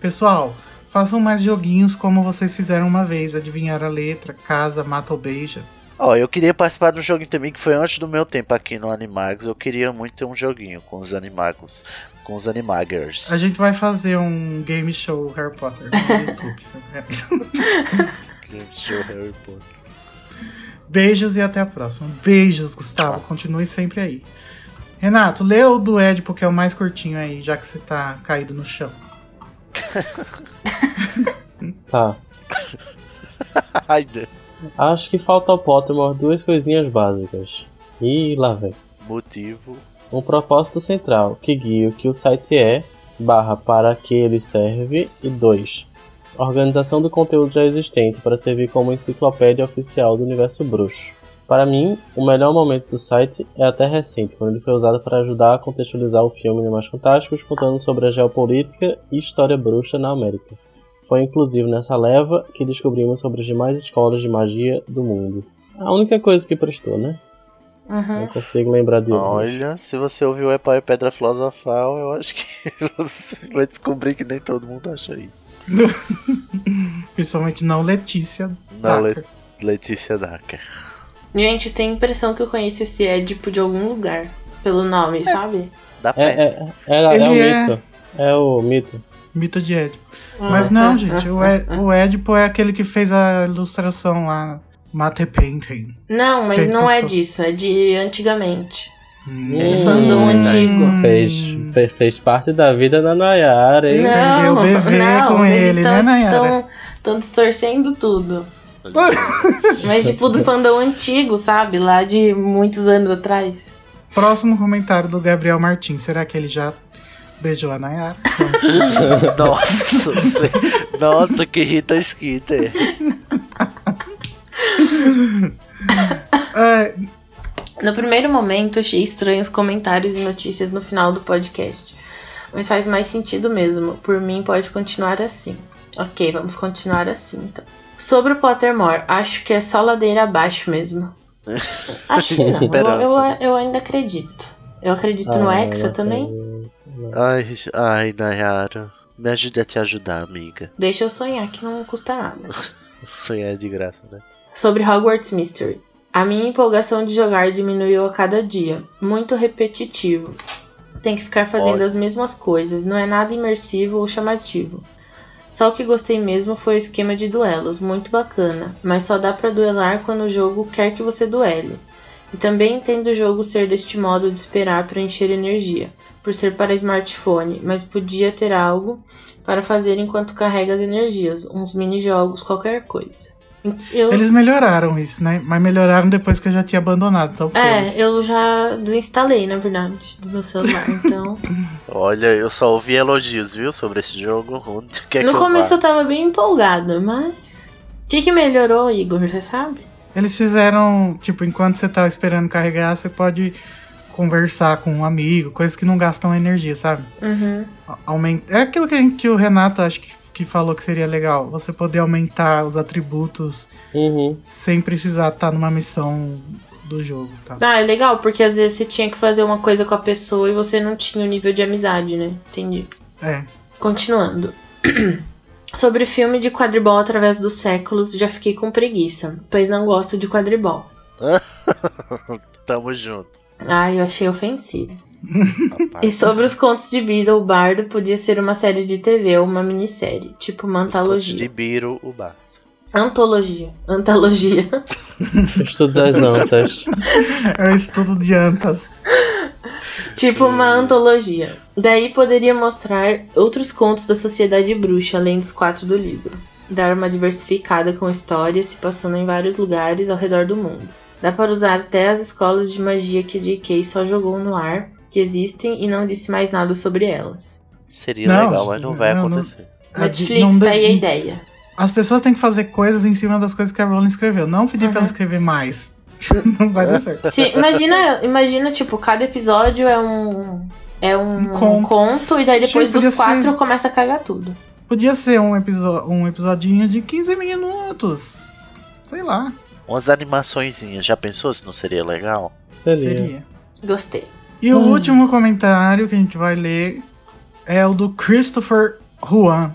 Pessoal, façam mais joguinhos como vocês fizeram uma vez. Adivinhar a letra, casa, mata ou beija. Ó, eu queria participar de um joguinho também que foi antes do meu tempo aqui no Animagos. Eu queria muito ter um joguinho com os Animagos. Com os Animagers. A gente vai fazer um game show Harry Potter no [laughs] YouTube. sabe? Game Show Harry Potter. Beijos e até a próxima. Beijos, Gustavo. Continue sempre aí. Renato, lê o do Edipo, que é o mais curtinho aí, já que você tá caído no chão. [laughs] Tá. [laughs] Ai, Deus. Acho que falta ao Pottermore duas coisinhas básicas. E lá vem. Motivo. Um propósito central, que guia o que o site é, barra para que ele serve, e 2. Organização do conteúdo já existente para servir como enciclopédia oficial do universo bruxo. Para mim, o melhor momento do site é até recente, quando ele foi usado para ajudar a contextualizar o filme Animais Fantásticos, contando sobre a geopolítica e história bruxa na América. Foi inclusive nessa leva que descobrimos sobre as demais escolas de magia do mundo. A única coisa que prestou, né? Uhum. Não consigo lembrar de outra. Olha, se você ouviu Epau e Pedra Filosofal, eu acho que [laughs] você vai descobrir que nem todo mundo acha isso. [laughs] Principalmente não Letícia. Não. Le Letícia Dacker. Gente, eu tenho a impressão que eu conheço esse Édipo de algum lugar. Pelo nome, sabe? Da É, peça. é, é, é, Ele o é- mito. É o mito. Mito de Édipo. Mas não, gente, o, Ed, o Édipo é aquele que fez a ilustração lá. Mate Painting. Não, mas não é disso, é de antigamente. Hum. É fandom antigo. Fez, fez, fez parte da vida da Nayara, hein? Vendeu Não, DV não, com ele, tão, né, Nayara? Tão, tão distorcendo tudo. [laughs] Mas tipo do fandom antigo, sabe? Lá de muitos anos atrás. Próximo comentário do Gabriel Martins. Será que ele já beijou a Nayara? [laughs] Nossa, [laughs] nossa, que Rita Skeeter. É, No primeiro momento, achei estranhos comentários e notícias no final do podcast. Mas faz mais sentido mesmo. Por mim, pode continuar assim. Ok, vamos continuar assim então. Sobre o Pottermore, acho que é só ladeira abaixo mesmo. [laughs] Acho que não. Eu, eu, eu ainda acredito. Eu acredito no Ah, Hexa também. Ai, ai, Nayara. Me ajude a te ajudar, amiga. Deixa eu sonhar que não custa nada. [laughs] Sonhar é de graça, né? Sobre Hogwarts Mystery. A minha empolgação de jogar diminuiu a cada dia. Muito repetitivo. Tem que ficar fazendo Olha. as mesmas coisas, não é nada imersivo ou chamativo. Só o que gostei mesmo foi o esquema de duelos, muito bacana, mas só dá pra duelar quando o jogo quer que você duele. E também entendo o jogo ser deste modo de esperar para encher energia, por ser para smartphone, mas podia ter algo para fazer enquanto carrega as energias, uns mini-jogos, qualquer coisa. Eu, Eles melhoraram isso, né? Mas melhoraram depois que eu já tinha abandonado, então é, foda-se. eu já desinstalei, na verdade, do meu celular, então... [laughs] Olha, eu só ouvi elogios, viu, sobre esse jogo. Onde quer no que começo eu eu tava bem empolgado, mas... O que, que melhorou, Igor, você sabe? Eles fizeram, tipo, enquanto você tá esperando carregar, você pode conversar com um amigo, coisas que não gastam energia, sabe? Uhum. Aumenta... É aquilo que, a gente, que o Renato acho que, que falou que seria legal. Você poder aumentar os atributos Uhum. sem precisar estar numa missão do jogo, tá? Ah, é legal, porque às vezes você tinha que fazer uma coisa com a pessoa e você não tinha o nível de amizade, né? Entendi. É. Continuando. [clears throat] Sobre filme de quadribol através dos séculos, já fiquei com preguiça, pois não gosto de quadribol. [laughs] Tamo junto. Ah, eu achei ofensivo. E sobre os contos de Beedle, Bardo podia ser uma série de TV ou uma minissérie, tipo uma Os contos antologia. de Biro, o bar. Antologia. Antologia. Estudo das antas. É o estudo de antas. tipo uma antologia. Daí poderia mostrar outros contos da sociedade bruxa, além dos quatro do livro. Dar uma diversificada com histórias se passando em vários lugares ao redor do mundo. Dá para usar até as escolas de magia que J.K. só jogou no ar, que existem e não disse mais nada sobre elas. Seria Não, legal, mas não vai não, não- acontecer. Netflix, Não tá aí a de- ideia. As pessoas têm que fazer coisas em cima das coisas que a Rowling escreveu. Não pedir Uhum. pra ela escrever mais. [laughs] não vai dar certo. Se, imagina, imagina, tipo, cada episódio é um. É um, Um conto. conto, e daí depois Gente, dos quatro ser- começa a cagar tudo. Podia ser um, episo um episodinho de 15 minutos. Sei lá. Umas animaçõezinhas, já pensou se não seria legal? Seria. Seria. Gostei. E o Hum. último comentário que a gente vai ler é o do Christopher Juan.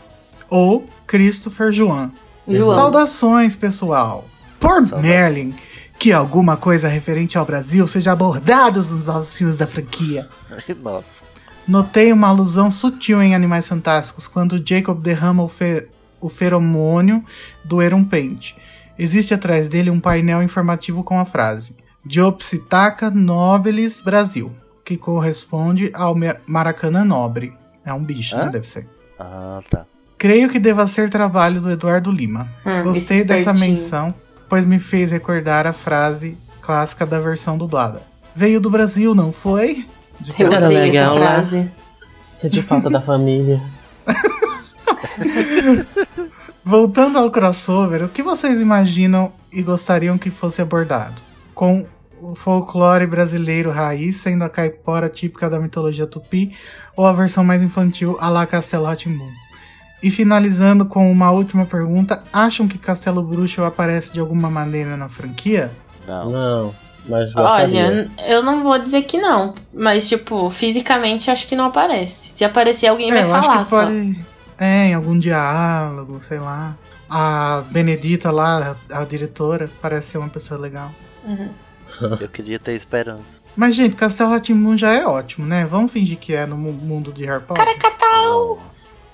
Ou Christopher Juan. João. Saudações, pessoal. Por Saudações. Merlin, que alguma coisa referente ao Brasil seja abordada nos novos filmes da franquia. [laughs] Nossa. Notei uma alusão sutil em Animais Fantásticos quando Jacob derrama o, fe o feromônio do erumpente. Existe atrás dele um painel informativo com a frase Diopsitaca nobilis Brasil, que corresponde ao Maracanã Nobre. É um bicho, Hã? né? Deve ser. Ah, tá. Creio que deva ser trabalho do Eduardo Lima. Hum, Gostei dessa menção, pois me fez recordar a frase clássica da versão dublada. Veio do Brasil, não foi? De Eu odeio legal, essa né? frase. Senti falta da família. [laughs] Voltando ao crossover, o que vocês imaginam e gostariam que fosse abordado? Com o folclore brasileiro raiz sendo a caipora típica da mitologia tupi ou a versão mais infantil a la Castelo Rá-Tim-Bum? E finalizando com uma última pergunta, acham que Castelo Bruxo aparece de alguma maneira na franquia? Não. Não, mas. Olha, eu não vou dizer que não, mas, tipo, fisicamente acho que não aparece. Se aparecer, alguém vai eu falar acho que só. pode. É, em algum diálogo, sei lá. A Benedita lá, a diretora, parece ser uma pessoa legal. Uhum. [laughs] Eu queria ter esperança. Mas, gente, Castelo Rá-Tim-Bum já é ótimo, né? Vamos fingir que é no mu- mundo de Harry Potter. Caracatal!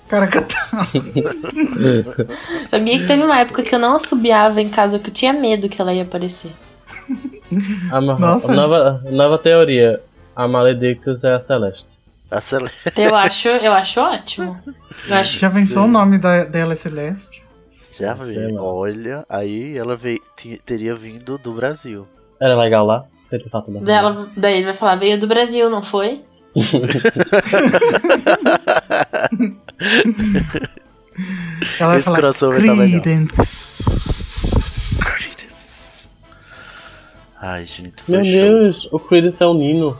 Caracatal. [laughs] Sabia que teve uma época que eu não assobiava em casa, que eu tinha medo que ela ia aparecer. A, ma- Nossa. a nova, nova teoria. A Maledictus é a Celeste. Acelera. Eu acho, eu acho ótimo. Eu acho Já pensou o nome da, dela é Celeste? Já Pode vi. Olha, aí ela veio, ti- teria vindo do Brasil. Era legal lá? Senti falta família. dela, daí ele vai falar, veio do Brasil, não foi? Ela Esse falar crossover tá legal. Credence. Ai, gente, Meu show. Deus, o Credence é o Nino.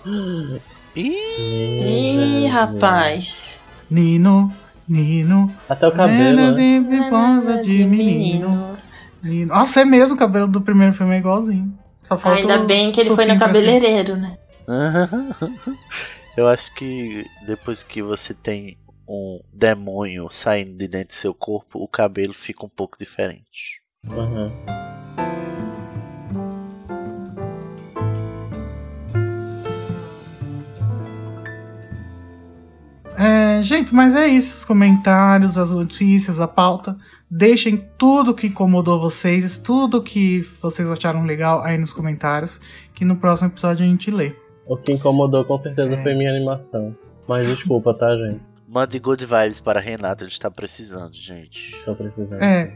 Ih, Ih, rapaz. Nino, Nino. Até o cabelo, Nena né? de menino. Nino. Nossa, é mesmo, o cabelo do primeiro filme é igualzinho. Só falta Ainda o bem que ele foi no cabeleireiro, né? [laughs] Eu acho que depois que você tem um demônio saindo de dentro do seu corpo, o cabelo fica um pouco diferente. Uhum. É, gente, mas é isso. Os comentários, as notícias, a pauta. Deixem tudo que incomodou vocês, tudo que vocês acharam legal aí nos comentários, que no próximo episódio a gente lê. O que incomodou com certeza foi minha animação. Mas desculpa, tá, gente? Mande good vibes para a Renata, a gente tá precisando, gente. Tô precisando. É.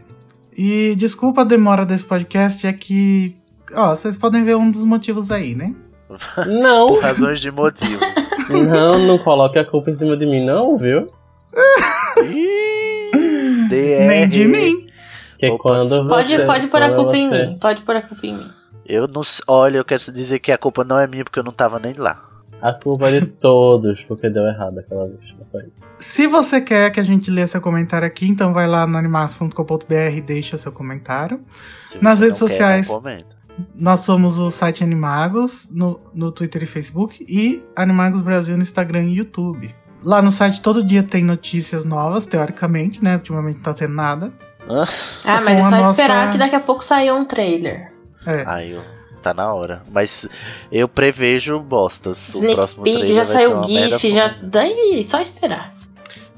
E desculpa a demora desse podcast, é que. Ó, vocês podem ver um dos motivos aí, né? [laughs] Não, Por razões de motivos. não, não coloque a culpa em cima de mim, não, viu? Ih, DR. Nem de mim. Que Opa, quando Pode, você. pode pôr a culpa em você- mim. Pode pôr a culpa em mim. Eu não. Olha, eu quero dizer que a culpa não é minha porque eu não tava nem lá. A culpa é de todos, porque deu errado aquela vez. É só isso. Se você quer que a gente lê seu comentário aqui, então vai lá no animax.com.br e deixa seu comentário. Se Nas redes quer, sociais. comenta. Nós somos o site Animagos no, no Twitter e Facebook e Animagos Brasil no Instagram e YouTube. Lá no site todo dia tem notícias novas, teoricamente, né? Ultimamente não tá tendo nada. Ah, mas é só nossa- esperar que daqui a pouco saia um trailer. É. Aí, eu- tá na hora. Mas eu prevejo bostas. o Sneak próximo peek, trailer já saiu merda GIF, já. foda. Daí, só esperar.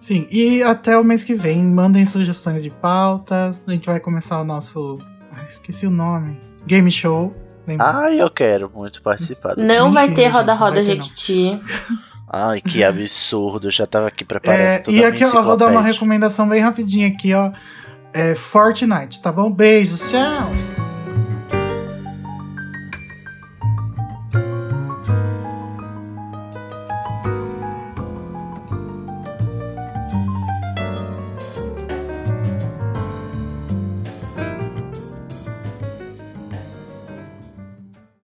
Sim, e até o mês que vem, mandem sugestões de pauta. A gente vai começar o nosso. Ai, esqueci o nome. Game Show. Lembra? Ai, eu quero muito participar. do- Não vai Mentira, roda-roda vai ter, não. Jequiti. [laughs] Ai, que [laughs] absurdo. Eu já tava aqui preparando É, e aqui eu vou dar uma recomendação bem rapidinha aqui, ó. É Fortnite, tá bom? Beijos, tchau!